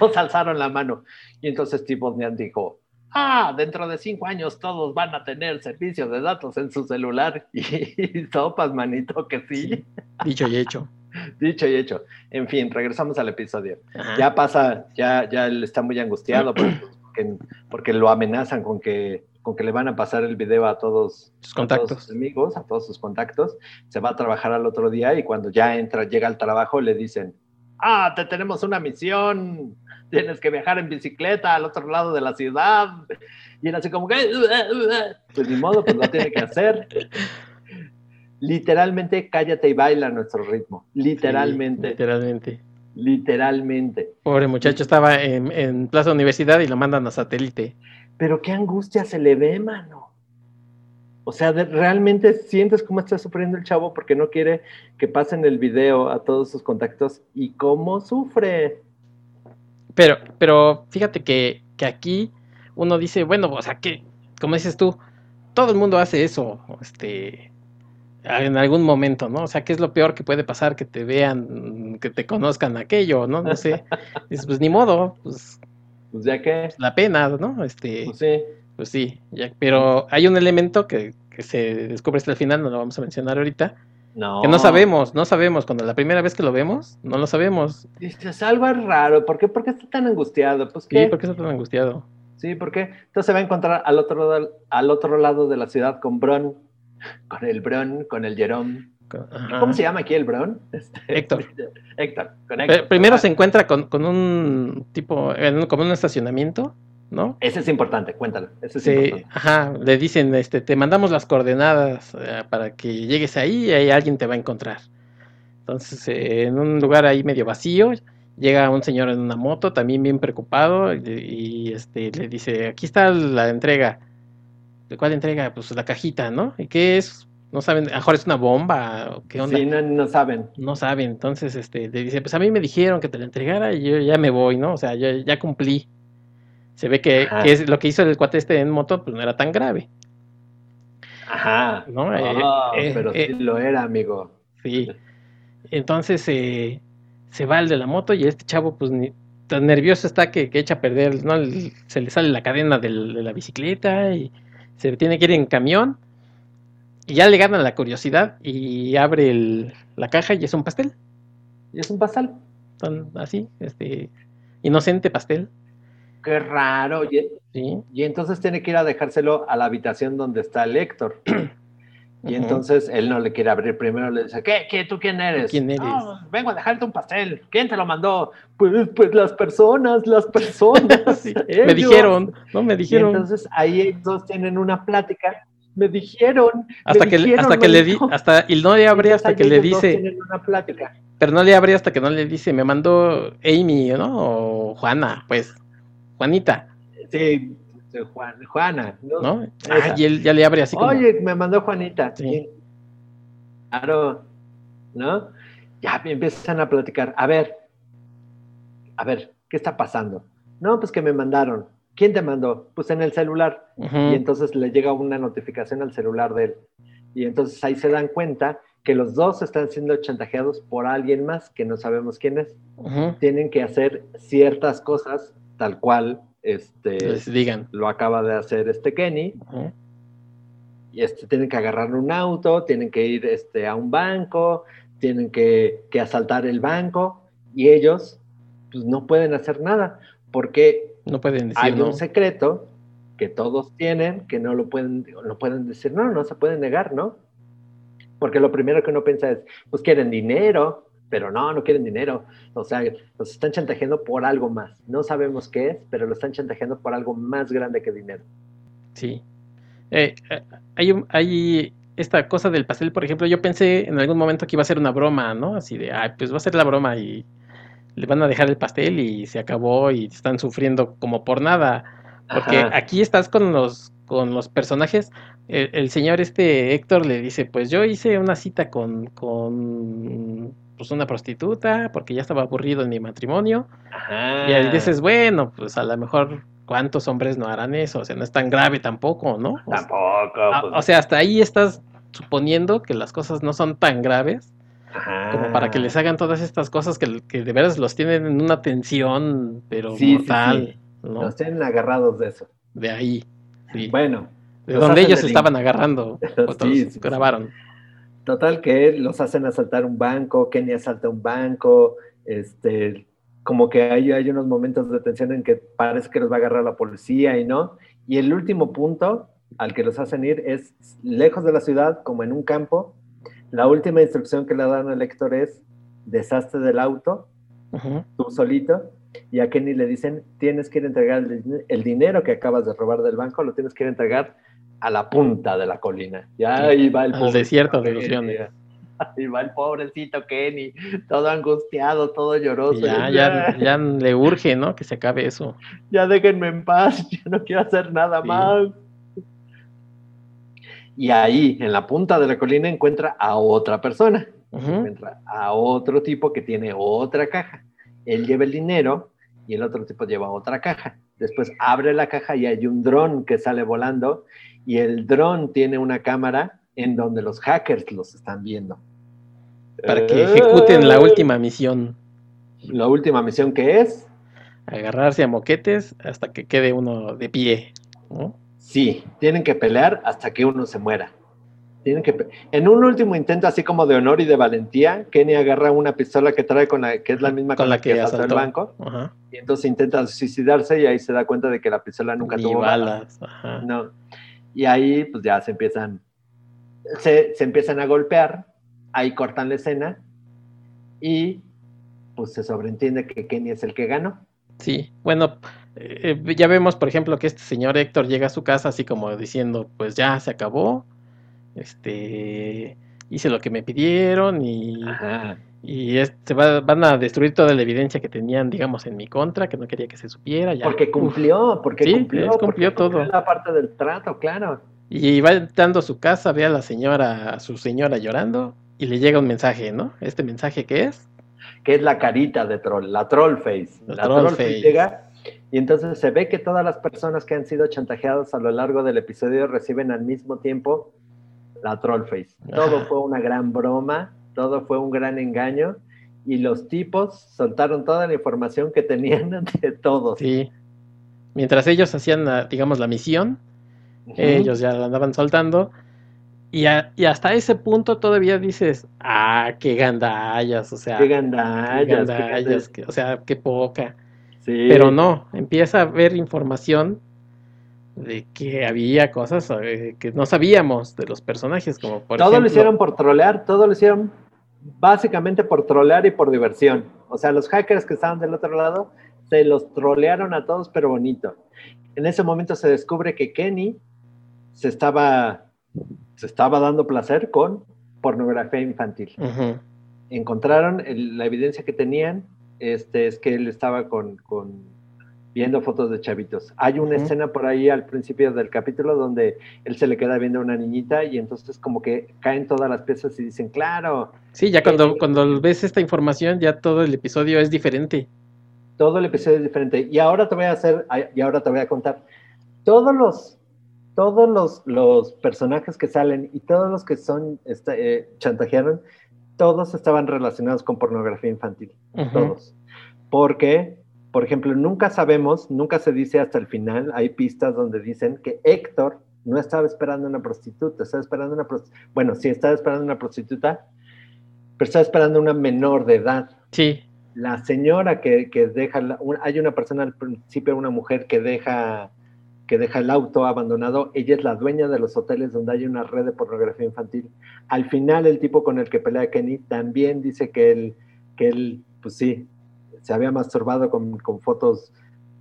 dos alzaron la mano. Y entonces Steve Bosniak dijo, ah, dentro de cinco años todos van a tener servicio de datos en su celular. Y sopas, manito, que sí. Dicho y hecho. Dicho y hecho. En fin, regresamos al episodio. Ya pasa, ya, ya él está muy angustiado porque, porque, lo amenazan con que, con que le van a pasar el video a todos sus contactos. amigos, a todos sus contactos. Se va a trabajar al otro día y cuando ya entra, llega al trabajo, le dicen, ah, te tenemos una misión tienes que viajar en bicicleta al otro lado de la ciudad. Y él así como que, pues ni modo, pues lo tiene que hacer. Literalmente, cállate y baila a nuestro ritmo. Literalmente. literalmente. Literalmente. Pobre muchacho, estaba en, Plaza Universidad y lo mandan a satélite. Pero qué angustia se le ve, mano. O sea, realmente sientes cómo está sufriendo el chavo porque no quiere que pasen el video a todos sus contactos y cómo sufre. Pero, pero fíjate que, que aquí uno dice, bueno, o sea, que, como dices tú, todo el mundo hace eso, este, en algún momento, ¿no? O sea, ¿qué es lo peor que puede pasar? Que te vean, que te conozcan aquello, ¿no? No sé. Dices, pues ni modo, pues. Pues ya que. La pena, ¿no? Este. Pues sí. Pues sí, ya, pero hay un elemento que, que se descubre hasta el final, no lo vamos a mencionar ahorita, no. Que no sabemos, no sabemos. Cuando la primera vez que lo vemos, no lo sabemos. Dices, algo es raro. ¿Por qué, ¿Por qué está tan angustiado? Pues, ¿qué? Sí, ¿por qué está tan angustiado? Sí, ¿por qué? Entonces se va a encontrar al otro, al otro lado de la ciudad con Bron, con el Bron, con el ¿Cómo se llama aquí el Bron? Este, Héctor. Héctor, con Héctor. Primero se encuentra con, con un tipo, en, como un estacionamiento ¿no? Ese es importante, cuéntalo. Ese es sí, ajá, le dicen, este, te mandamos las coordenadas eh, para que llegues ahí y ahí alguien te va a encontrar. Entonces, eh, en un lugar ahí medio vacío, llega un señor en una moto, también bien preocupado, y, este, le dice, aquí está la entrega. ¿De cuál entrega? Pues la cajita, ¿no? ¿Y qué es? No saben, a lo mejor es una bomba, ¿qué onda? Sí, no, saben. No saben, entonces, este, le dice, pues a mí me dijeron que te la entregara y yo ya me voy, ¿no? O sea, yo ya cumplí. Se ve que, es, lo que hizo el cuate este en moto pues no era tan grave. Ajá. ¿no? Eh, eh, pero eh, sí lo era, amigo. Sí. Entonces se va el de la moto y este chavo pues tan nervioso está que, echa a perder, ¿no? se le sale la cadena de la bicicleta y se tiene que ir en camión. Y ya le gana la curiosidad y abre la caja y es un pastel. Y es un pastel. así, este, inocente pastel. Qué raro. Y, entonces tiene que ir a dejárselo a la habitación donde está el Héctor. Y entonces él no le quiere abrir primero, le dice, ¿qué? ¿Qué? ¿Tú quién eres? ¿Quién eres? vengo a dejarte un pastel. ¿Quién te lo mandó? Pues, pues las personas, las personas. me dijeron, no me dijeron. entonces ahí ellos tienen una plática me dijeron. Hasta me que, dijeron, hasta que le di, manito". hasta, y no le abre hasta que le dice, tienen una plática. pero no le abre hasta que no le dice, me mandó Amy, ¿no? O Juana, pues, Juanita, Sí, Juan, Juana, ¿no? ¿no? Ah, y él ya le abre así como, Oye, me mandó Juanita. Sí. Sí. Claro, ¿no? Ya empiezan a platicar. A ver, a ver, ¿qué está pasando? No, pues que me mandaron. ¿Quién te mandó? Pues en el celular. Y entonces le llega una notificación al celular de él. Y entonces ahí se dan cuenta que los dos están siendo chantajeados por alguien más que no sabemos quién es. Tienen que hacer ciertas cosas tal cual este, les digan, lo acaba de hacer este Kenny. Y este, tienen que agarrar un auto, tienen que ir este, a un banco, tienen que, que asaltar el banco y ellos pues, no pueden hacer nada porque no pueden decir hay no, un secreto que todos tienen, que no lo pueden, no pueden decir, no, no se pueden negar, ¿no? Porque lo primero que uno piensa es, pues quieren dinero, pero no, no quieren dinero. O sea, los están chantajeando por algo más. No sabemos qué es, pero lo están chantajeando por algo más grande que dinero. sí. Eh, eh, hay, un- hay esta cosa del pastel, por ejemplo, yo pensé en algún momento que iba a ser una broma, ¿no? Así de, ay, pues va a ser la broma y le van a dejar el pastel y se acabó y están sufriendo como por nada. Porque Ajá. aquí estás con los, con los personajes. El, el señor este Héctor le dice, pues yo hice una cita con, con pues una prostituta porque ya estaba aburrido en mi matrimonio. Ajá. Y ahí dices, bueno, pues a lo mejor cuántos hombres no harán eso, o sea, no es tan grave tampoco, ¿no? Tampoco. pues, o sea, hasta ahí estás suponiendo que las cosas no son tan graves ajá. como para que les hagan todas estas cosas que, que de veras los tienen en una tensión, pero Sí, mortal, sí. ¿no? Nos tienen agarrados de eso. De ahí. Bueno, de los donde ellos el estaban agarrando, sí, grabaron. total que los hacen asaltar un banco, Kenny asalta un banco, este, como que hay, hay unos momentos de tensión en que parece que los va a agarrar la policía y no. Y el último punto al que los hacen ir es lejos de la ciudad, como en un campo. La última instrucción que le dan al Héctor es deshazte del auto, tú solito, y a Kenny le dicen, tienes que ir a entregar el, din- el dinero que acabas de robar del banco, lo tienes que ir a entregar a la punta de la colina. Ya ahí va el desierto de ilusiones. Ahí va el pobrecito Kenny, todo angustiado, todo lloroso. Ya, ya, ya le urge, ¿no? Que se acabe eso. ya déjenme en paz, yo no quiero hacer nada Sí. más. Y ahí, en la punta de la colina, encuentra a otra persona. Ujú. Encuentra a otro tipo que tiene otra caja. Él lleva el dinero y el otro tipo lleva otra caja. Después abre la caja y hay un dron que sale volando y el dron tiene una cámara en donde los hackers los están viendo. Para que ejecuten la ¡Eh! última misión. La última misión que es, Agarrarse a moquetes hasta que quede uno de pie. ¿no? Sí, tienen que pelear hasta que uno se muera. Tienen que en un último intento así como de honor y de valentía, Kenny agarra una pistola que trae con la que es la misma Con la que asaltó asaltó. el banco Ajá. y entonces intenta suicidarse y ahí se da cuenta de que la pistola nunca Ni tuvo balas. balas. Ajá. No. Y ahí pues ya se empiezan se, se empiezan a golpear, ahí cortan la escena y pues se sobreentiende que Kenny es el que ganó. Sí, bueno, eh, eh, ya vemos, por ejemplo, que este señor Héctor llega a su casa así como diciendo, pues ya se acabó, este, hice lo que me pidieron y, Ajá. y es- se va- van a destruir toda la evidencia que tenían, digamos, en mi contra, que no quería que se supiera. Ya. Porque cumplió, porque Sí, cumplió, porque cumplió todo. la parte del trato, claro. Y va entrando a su casa, ve a la señora, a su señora llorando y le llega un mensaje, ¿no? Este mensaje que es, que es la carita de troll, la troll face. La La, troll troll, face. face llega y entonces se ve que todas las personas que han sido chantajeadas a lo largo del episodio reciben al mismo tiempo la troll face. Todo fue una gran broma, todo fue un gran engaño y los tipos soltaron toda la información que tenían de todos. sí, mientras ellos hacían, la- digamos, la misión, ellos ya la andaban soltando. Y, a- y hasta ese punto todavía dices, ah, qué gandallas, o sea, Qué qué gandallas, qué gandallas, gandallas. que- o sea, qué poca. Sí. Pero no, empieza a haber información de que había cosas eh, que no sabíamos de los personajes, como por todo ejemplo, lo hicieron por trolear, todo lo hicieron básicamente por trolear y por diversión. O sea, los hackers que estaban del otro lado se los trolearon a todos, pero bonito. En ese momento se descubre que Kenny se estaba se estaba dando placer con pornografía infantil. Encontraron la evidencia que tenían, este, es que él estaba con, viendo fotos de chavitos. Hay una escena por ahí al principio del capítulo donde él se le queda viendo a una niñita y entonces como que caen todas las piezas y dicen, claro. Sí, ya cuando, cuando ves esta información ya todo el episodio es diferente. Todo el episodio es diferente. Y ahora te voy a hacer, y ahora te voy a contar, todos los, todos los, los personajes que salen y todos los que son, este, eh, chantajearon, todos estaban relacionados con pornografía infantil. Todos. Porque por ejemplo, nunca sabemos, nunca se dice hasta el final, hay pistas donde dicen que Héctor no estaba esperando una prostituta, estaba esperando una prostituta, bueno, sí estaba esperando una prostituta, pero estaba esperando una menor de edad. Sí. La señora que, que deja, hay una persona al principio, una mujer que deja, que deja el auto abandonado, ella es la dueña de los hoteles donde hay una red de pornografía infantil. Al final, el tipo con el que pelea Kenny también dice que él, que él, pues sí, se había masturbado con, con fotos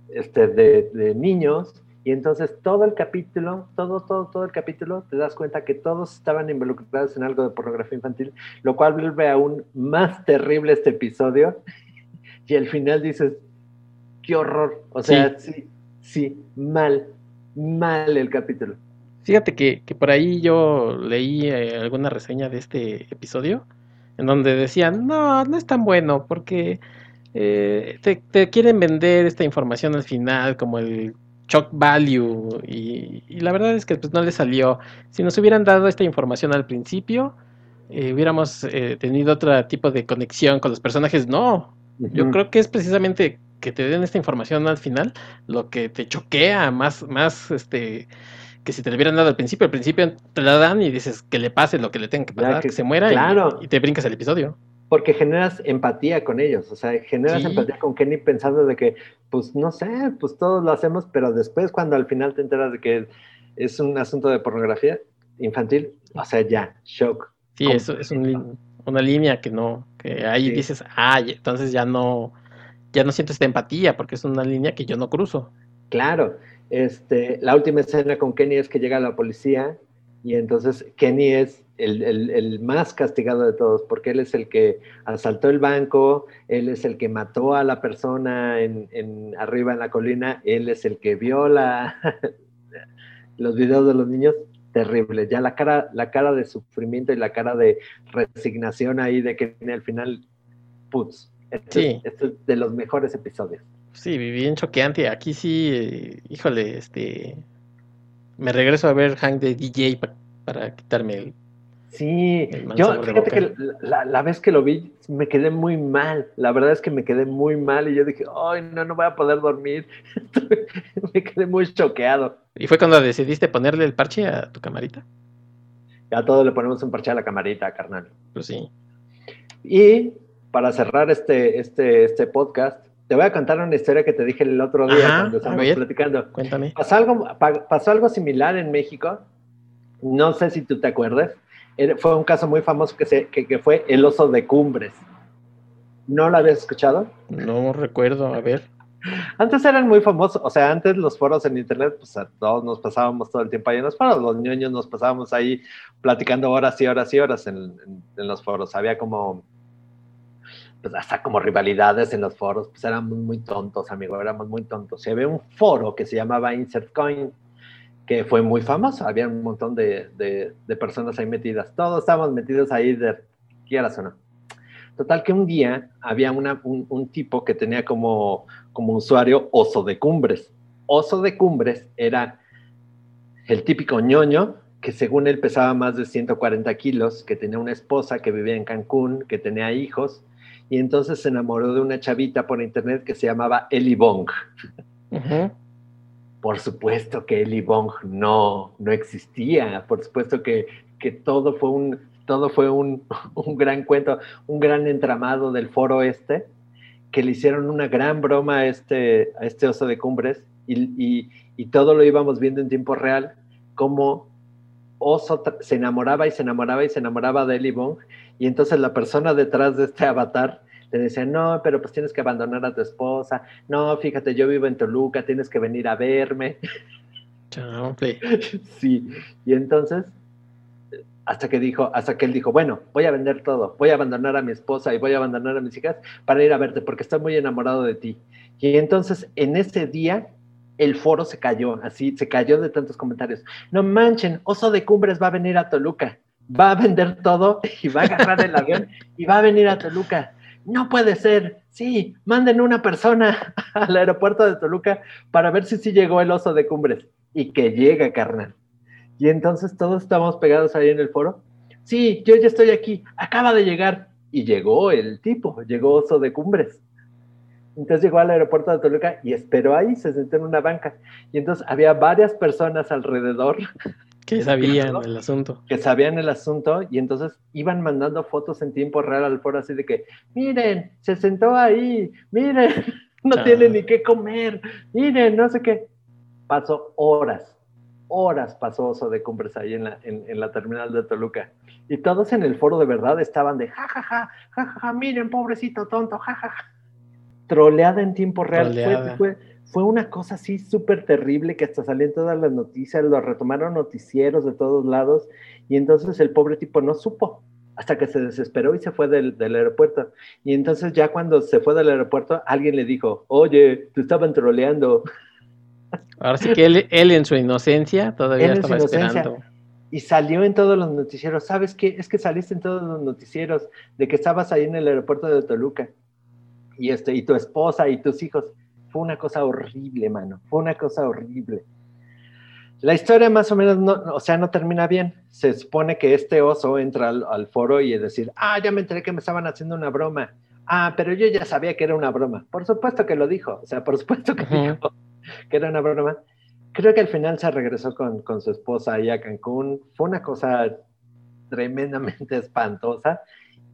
este, de, de, niños. Y entonces todo el capítulo, todo, todo, todo el capítulo, te das cuenta que todos estaban involucrados en algo de pornografía infantil, lo cual vuelve aún más terrible este episodio. Y al final dices, qué horror. O sea, sí, sí, mal, mal el capítulo. Fíjate que, que por ahí yo leí eh, alguna reseña de este episodio en donde decían, no, no es tan bueno porque eh, te, quieren vender esta información al final como el shock value y, la verdad es que pues no le salió. Si nos hubieran dado esta información al principio, eh, hubiéramos eh, tenido otro tipo de conexión con los personajes. No, yo creo que es precisamente que te den esta información al final lo que te choquea más, más este que si te lo hubieran dado al principio, al principio te la dan y dices que le pase lo que le tenga que pasar, que, se muera y, y, te brincas el episodio. Porque generas empatía con ellos, o sea, generas empatía con Kenny pensando de que, pues no sé, pues todos lo hacemos, pero después cuando al final te enteras de que es un asunto de pornografía infantil, o sea, ya, shock. Sí, eso es una línea que no, que ahí dices, ay, entonces ya no, ya no sientes esta empatía, porque es una línea que yo no cruzo. Claro, este, la última escena con Kenny es que llega la policía y entonces Kenny es el, más castigado de todos, porque él es el que asaltó el banco, él es el que mató a la persona en, arriba en la colina, él es el que vio los videos de los niños, terrible. Ya la cara, la cara de sufrimiento y la cara de resignación ahí de que al final, putz, este, este, es de los mejores episodios. Sí, bien choqueante. Aquí sí, híjole, este, me regreso a ver Hank de DJ para quitarme el Sí, yo fíjate que la, vez que lo vi me quedé muy mal, la verdad es que me quedé muy mal y yo dije, ay, no, no voy a poder dormir, me quedé muy choqueado. ¿Y fue cuando decidiste ponerle el parche a tu camarita? Ya todo le ponemos un parche a la camarita, carnal. Pues sí. Y para cerrar este, este, este podcast, te voy a contar una historia que te dije el otro día cuando estábamos platicando. Cuéntame. Pasó algo, pasó algo similar en México, no sé si tú te acuerdas, fue un caso muy famoso que, se, que, fue el oso de cumbres. ¿No lo habías escuchado? No recuerdo, a ver. Antes eran muy famosos, o sea, antes los foros en internet, pues a todos nos pasábamos todo el tiempo ahí en los foros, los ñoños nos pasábamos ahí platicando horas y horas y horas en, los foros. Había como, pues hasta como rivalidades en los foros, pues éramos muy tontos, amigo, éramos muy tontos. Se ve un foro que se llamaba Insert Coin, que fue muy famoso. Había un montón de, de, personas ahí metidas. Todos estábamos metidos ahí de quieras o no. Total que un día había una, un, tipo que tenía como, como usuario Oso de Cumbres. Oso de Cumbres era el típico ñoño que según él pesaba más de 140 kilos, que tenía una esposa que vivía en Cancún, que tenía hijos, y entonces se enamoró de una chavita por internet que se llamaba Eli Bong. Por supuesto que Eli Bong no, no existía, por supuesto que, que todo fue, un, todo fue un, un, gran cuento, un gran entramado del foro este, que le hicieron una gran broma a este, a este oso de cumbres. Y, y, y todo lo íbamos viendo en tiempo real, como oso se enamoraba y se enamoraba y se enamoraba de Eli Bong, y entonces la persona detrás de este avatar te decían, no, pero pues tienes que abandonar a tu esposa, no, fíjate, yo vivo en Toluca, tienes que venir a verme. Chao, sí, y entonces hasta que dijo, hasta que él dijo, bueno, voy a vender todo, voy a abandonar a mi esposa y voy a abandonar a mis hijas para ir a verte porque estoy muy enamorado de ti. Y entonces en ese día el foro se cayó, así se cayó de tantos comentarios. No manchen, Oso de Cumbres va a venir a Toluca, va a vender todo y va a agarrar el avión y va a venir a Toluca. No puede ser, sí, manden una persona al aeropuerto de Toluca para ver si sí llegó el Oso de Cumbres y que llega, carnal. Y entonces todos estamos pegados ahí en el foro. Sí, yo ya estoy aquí, acaba de llegar. Y llegó el tipo, llegó Oso de Cumbres. Entonces llegó al aeropuerto de Toluca y esperó ahí, se sentó en una banca. Y entonces había varias personas alrededor. Que sabían el asunto. Que sabían el asunto y entonces iban mandando fotos en tiempo real al foro así de que, miren, se sentó ahí, miren, no tiene ni qué comer, miren, no sé qué. Pasó horas, horas pasó Oso de Cumbres ahí en la, en, la terminal de Toluca. Y todos en el foro de verdad estaban de, jajaja, jajaja, miren, pobrecito tonto, jajaja troleada en tiempo real. Fue, fue, una cosa así súper terrible que hasta salían todas las noticias, lo retomaron noticieros de todos lados y entonces el pobre tipo no supo hasta que se desesperó y se fue del, aeropuerto. Y entonces ya cuando se fue del aeropuerto, alguien le dijo, oye, te estaban troleando. Ahora sí que él, en su inocencia todavía estaba esperando. Y salió en todos los noticieros. ¿Sabes qué? Es que saliste en todos los noticieros de que estabas ahí en el aeropuerto de Toluca y, este, y tu esposa y tus hijos. Fue una cosa horrible, mano. Fue una cosa horrible. La historia más o menos, no, o sea, no termina bien. Se supone que este oso entra al, foro y es decir, ah, ya me enteré que me estaban haciendo una broma. Ah, pero yo ya sabía que era una broma. Por supuesto que lo dijo. O sea, por supuesto que dijo que era una broma. Creo que al final se regresó con, con su esposa ahí a Cancún. Fue una cosa tremendamente espantosa.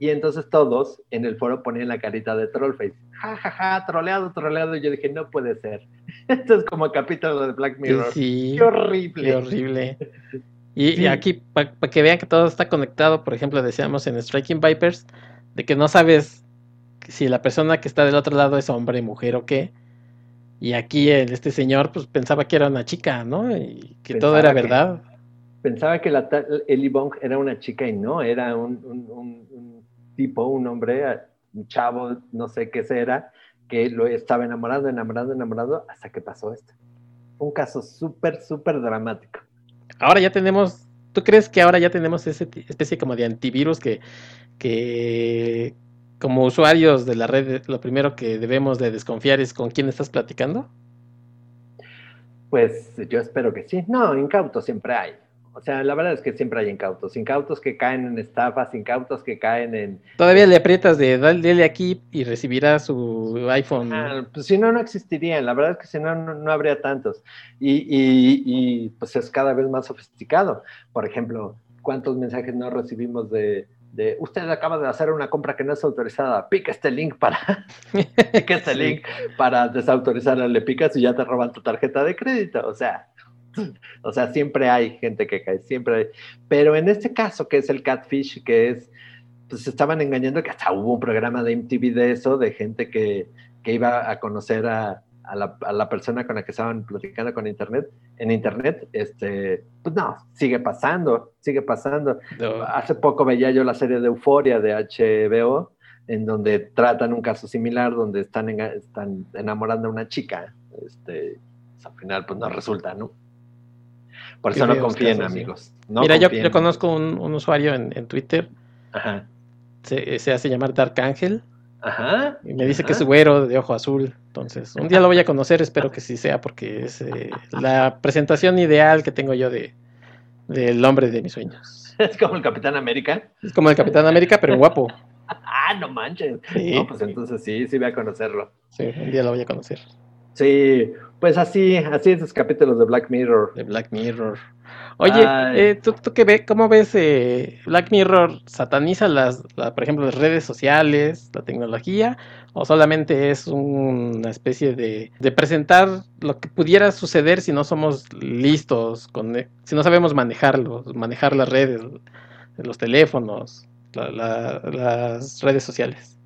Y entonces todos en el foro ponían la carita de Trollface. Ja, ja, ja, troleado, troleado. Y yo dije, no puede ser. Esto es como capítulo de Black Mirror. Sí, qué horrible. Qué horrible. Y, aquí, para que vean que todo está conectado, por ejemplo, decíamos en Striking Vipers, de que no sabes si la persona que está del otro lado es hombre, mujer o qué. Y aquí el, este señor pues pensaba que era una chica, ¿no? Y que todo era verdad. pensaba que la Ellie Bong era una chica y no, era un tipo, un hombre, un chavo, no sé qué será, que lo estaba enamorando, enamorando, enamorando, hasta que pasó esto. Un caso súper, súper dramático. Ahora ya tenemos, ¿tú crees que ahora ya tenemos esa especie como de antivirus que, que como usuarios de la red, lo primero que debemos de desconfiar es con quién estás platicando? Pues yo espero que sí. No, incauto siempre hay. O sea, la verdad es que siempre hay incautos. Incautos que caen en estafas, incautos que caen en... Todavía le aprietas de dale aquí y recibirá su iPhone. Ah, pues si no, no existirían. La verdad es que si no, no, habría tantos. Y, y, pues es cada vez más sofisticado. Por ejemplo, ¿cuántos mensajes no recibimos de, de usted acaba de hacer una compra que no es autorizada, pica este link para pica este link para desautorizarla, le picas y ya te roban tu tarjeta de crédito. O sea, o sea, siempre hay gente que cae, siempre hay. Pero en este caso, que es el catfish, que es, pues estaban engañando que hasta hubo un programa de MTV de eso, de gente que, que iba a conocer a, a, la, a, la, persona con la que estaban platicando con internet, en internet, este, pues no, sigue pasando, sigue pasando. Hace poco veía yo la serie de Euforia de HBO, en donde tratan un caso similar, donde están, están enamorando a una chica, este, pues, al final pues no resulta, ¿no? Por eso no confíen, amigos. Mira, Yo, conozco un, usuario en, Twitter. Ajá. Se, hace llamar Dark Angel. Ajá. Y me dice que es güero de ojo azul. Entonces, un día lo voy a conocer, espero que sí sea, porque es eh, la presentación ideal que tengo yo de del hombre de mis sueños. Es como el Capitán América. Es como el Capitán América, pero guapo. ah, no manches. No, pues entonces sí, sí voy a conocerlo. Sí, un día lo voy a conocer. Sí, pues así, así esos capítulos de Black Mirror. De Black Mirror. Oye, eh, ¿tú, qué ves, cómo ves eh, Black Mirror? ¿Sataniza las, por ejemplo, las redes sociales, la tecnología? ¿O solamente es una especie de, de presentar lo que pudiera suceder si no somos listos, con, eh, si no sabemos manejarlo, manejar las redes, los teléfonos, las redes sociales?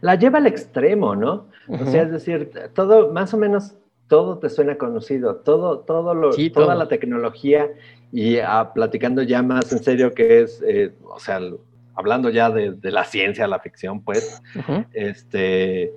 La lleva al extremo, ¿no? O sea, es decir, todo más o menos todo te suena conocido, todo, todo lo, toda la tecnología y ah, platicando ya más en serio que es, eh, o sea, hablando ya de, la ciencia, la ficción, pues, este,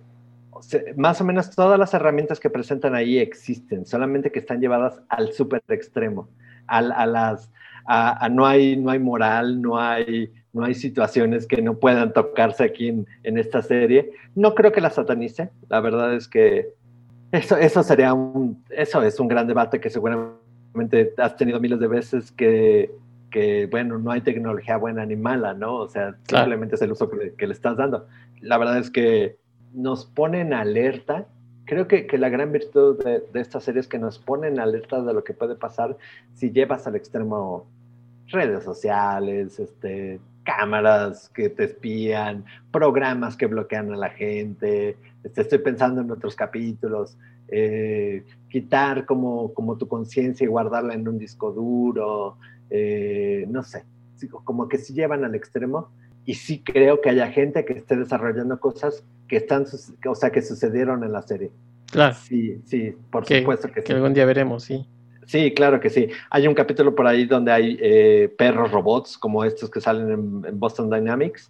más o menos todas las herramientas que presentan ahí existen, solamente que están llevadas al súper extremo, a, las, a, no, hay, no hay moral, no hay, no hay situaciones que no puedan tocarse aquí en, en esta serie. No creo que la satanice, la verdad es que eso, eso sería un, eso es un gran debate que seguramente has tenido miles de veces que, que bueno, no hay tecnología buena ni mala, ¿no? O sea, simplemente es el uso que que le estás dando. La verdad es que nos ponen alerta. Creo que, que la gran virtud de, de, esta serie es que nos ponen alerta de lo que puede pasar si llevas al extremo redes sociales, este, cámaras que te espían, programas que bloquean a la gente. Este, estoy pensando en otros capítulos. Eh, quitar como, como tu conciencia y guardarla en un disco duro. Eh, no sé, como que si llevan al extremo y sí creo que haya gente que esté desarrollando cosas que están, o sea, que sucedieron en la serie. Claro. Sí, sí, por supuesto que, sí. Que algún día veremos, sí. Sí, claro que sí. Hay un capítulo por ahí donde hay eh, perros robots, como estos que salen en, Boston Dynamics,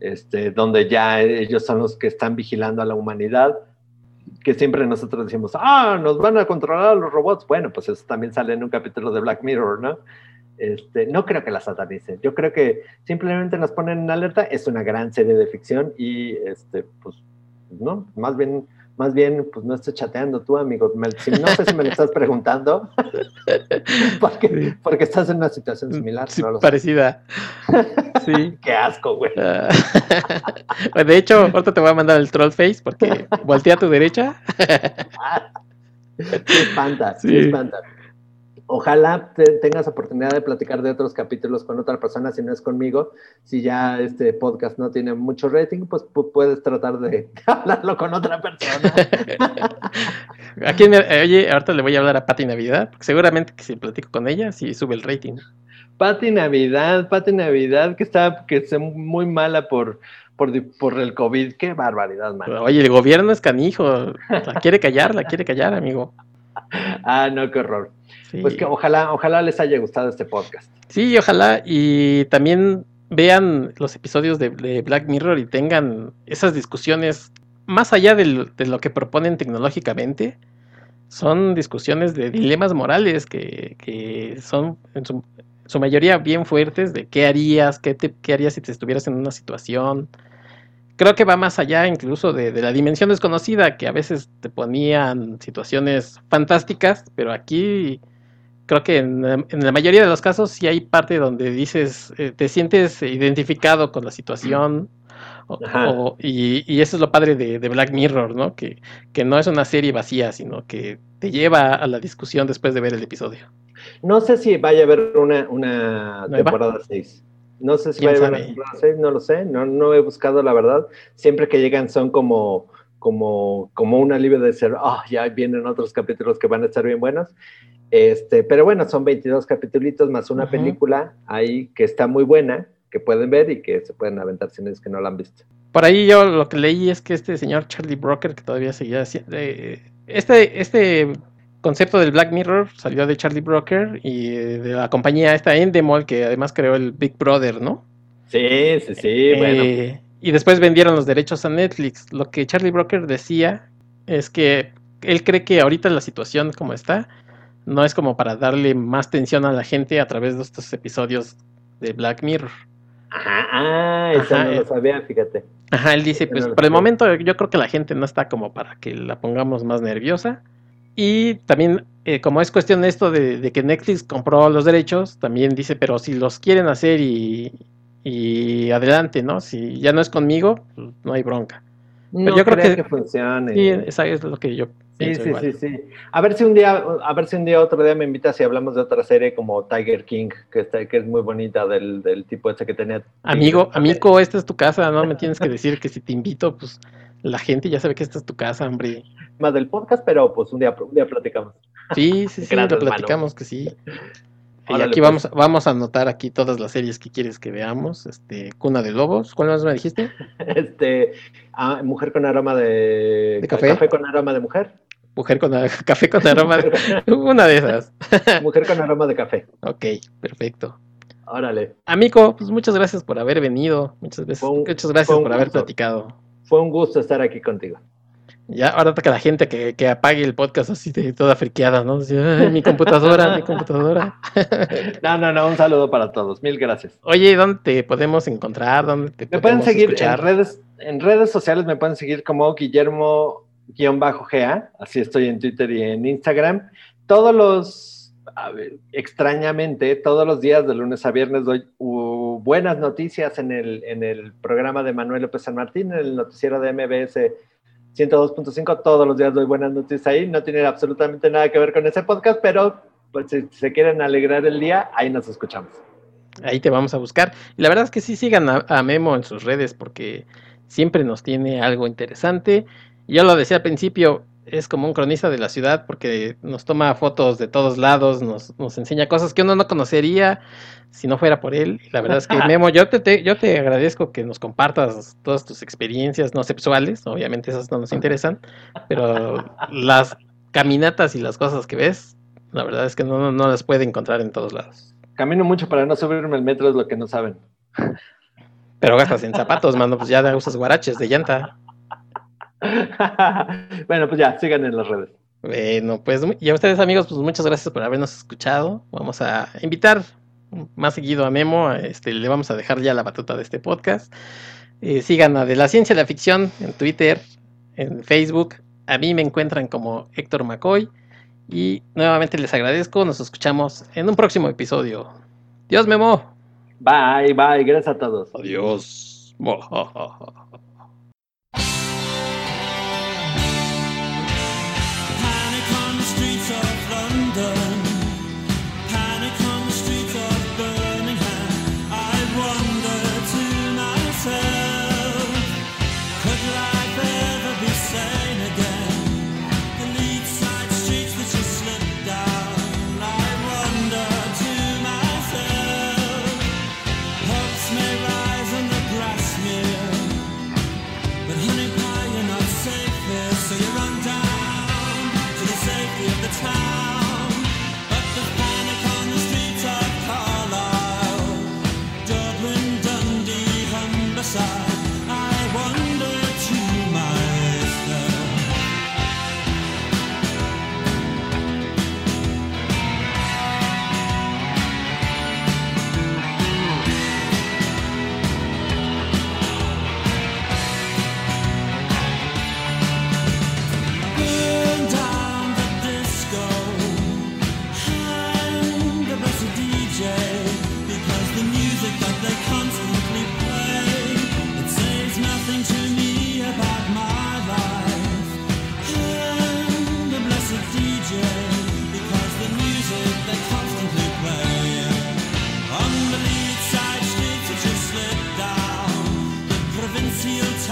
este, donde ya ellos son los que están vigilando a la humanidad, que siempre nosotros decimos, ah, nos van a controlar los robots. Bueno, pues eso también sale en un capítulo de Black Mirror, ¿no? Este, no creo que la satanicen. Yo creo que simplemente nos ponen en alerta. Es una gran serie de ficción y, este, pues, no, más bien, más bien, pues no estoy chateando tú, amigo. no sé si me lo estás preguntando, porque, porque, estás en una situación similar. parecida. Sí. Qué asco, güey. Ah. de hecho, ahorita te voy a mandar el troll face porque voltea a tu derecha. sí espanta, sí espanta ojalá tengas oportunidad de platicar de otros capítulos con otra persona, si no es conmigo. Si ya este podcast no tiene mucho rating, pues puedes tratar de hablarlo con otra persona. Aquí, oye, ahorita le voy a hablar a Pati Navidad, porque seguramente que si platico con ella, sí sube el rating. Pati Navidad, Pati Navidad, que está que es muy mala por, por, por, el COVID. Qué barbaridad, man. Oye, el gobierno es canijo. La quiere callar, la quiere callar, amigo. Ah, no, qué horror. Pues que ojalá, ojalá les haya gustado este podcast. Sí, ojalá. Y también vean los episodios de, Black Mirror y tengan esas discusiones más allá de lo que proponen tecnológicamente. Son discusiones de dilemas morales que, son en su, mayoría bien fuertes de qué harías, qué, qué harías si te estuvieras en una situación, creo que va más allá incluso de, la dimensión desconocida, que a veces te ponían situaciones fantásticas, pero aquí creo que en, la mayoría de los casos sí hay parte donde dices, eh, te sientes identificado con la situación. y, eso es lo padre de, Black Mirror, ¿no? Que, que no es una serie vacía, sino que te lleva a la discusión después de ver el episodio. No sé si vaya a haber una, una temporada 6. No sé si va a haber no lo sé, no, no he buscado la verdad. Siempre que llegan son como, como, como un alivio de ser, oh, ya vienen otros capítulos que van a estar bien buenos. Este, pero bueno, son 22 capítulos más una película ahí que está muy buena, que pueden ver y que se pueden aventar si es que no la han visto. Por ahí yo lo que leí es que este señor Charlie Broker, que todavía seguía haciendo... Eh, este, este concepto del Black Mirror salió de Charlie Broker y eh, de la compañía esta Endemol, que además creó el Big Brother, ¿no? Sí, sí, sí, bueno. Eh, y después vendieron los derechos a Netflix. Lo que Charlie Broker decía es que él cree que ahorita la situación como está no es como para darle más tensión a la gente a través de estos episodios de Black Mirror. Ajá, ah, eso no lo sabía, fíjate. Ajá, él dice, pues por el momento yo creo que la gente no está como para que la pongamos más nerviosa. Y también, eh, como es cuestión de esto de, que Netflix compró los derechos, también dice, pero si los quieren hacer y, adelante, ¿no? Si ya no es conmigo, pues no hay bronca. no yo creo que, funcione. Sí, esa es lo que yo Sí, sí, sí, sí. A ver si un día, a ver si un día otro día me invitas y hablamos de otra serie como Tiger King, que está, que es muy bonita del, del tipo ese que tenía. Amigo, amigo, esta es tu casa, no me tienes que decir que si te invito, pues la gente ya sabe que esta es tu casa, hombre. Más del podcast, pero pues un día, un día platicamos. Sí, sí, sí, lo platicamos que sí. Y aquí pues. vamos, vamos a anotar aquí todas las series que quieres que veamos. Este, Cuna de Lobos, ¿cuál más me dijiste? Este, ah, Mujer con aroma de, ¿De café? café con aroma de mujer. Mujer con café con aroma de... Una de esas. Mujer con aroma de café. Ok, perfecto. Órale. Amigo, pues muchas gracias por haber venido. Muchas, veces, muchas gracias por haber platicado. Fue un gusto estar aquí contigo. Ya, ahora toca la gente que, que, apague el podcast así de toda friqueada, ¿no? mi computadora, mi computadora. no, no, no, un saludo para todos. Mil gracias. Oye, ¿dónde te podemos encontrar? ¿Dónde te me pueden seguir en redes, en redes sociales, me pueden seguir como Guillermo-GA, así estoy en Twitter y en Instagram. Todos los, a extrañamente, todos los días de lunes a viernes doy buenas noticias en el, en el programa de Manuel López San Martín, en el noticiero de MBS 102.5, todos los días doy buenas noticias ahí, no tiene absolutamente nada que ver con ese podcast, pero pues, si se quieren alegrar el día, ahí nos escuchamos. Ahí te vamos a buscar. La verdad es que sí sigan a, Memo en sus redes porque siempre nos tiene algo interesante. Yo lo decía al principio, es como un cronista de la ciudad porque nos toma fotos de todos lados, nos, nos enseña cosas que uno no conocería si no fuera por él. Y la verdad es que, Memo, yo te, yo te agradezco que nos compartas todas tus experiencias no sexuales, obviamente esas no nos interesan, pero las caminatas y las cosas que ves, la verdad es que no, no las puede encontrar en todos lados. Camino mucho para no subirme el metro, es lo que no saben. Pero gastas en zapatos, mano, pues ya usas guaraches de llanta. bueno, pues ya, sigan en las redes. Bueno, pues y a ustedes amigos, pues muchas gracias por habernos escuchado. Vamos a invitar más seguido a Memo, este, le vamos a dejar ya la batuta de este podcast. Eh, sigan a De la Ciencia y la Ficción en Twitter, en Facebook. A mí me encuentran como Héctor McCoy. Y nuevamente les agradezco. Nos escuchamos en un próximo episodio. Dios, Memo. Bye, bye. Gracias a todos. Adiós. till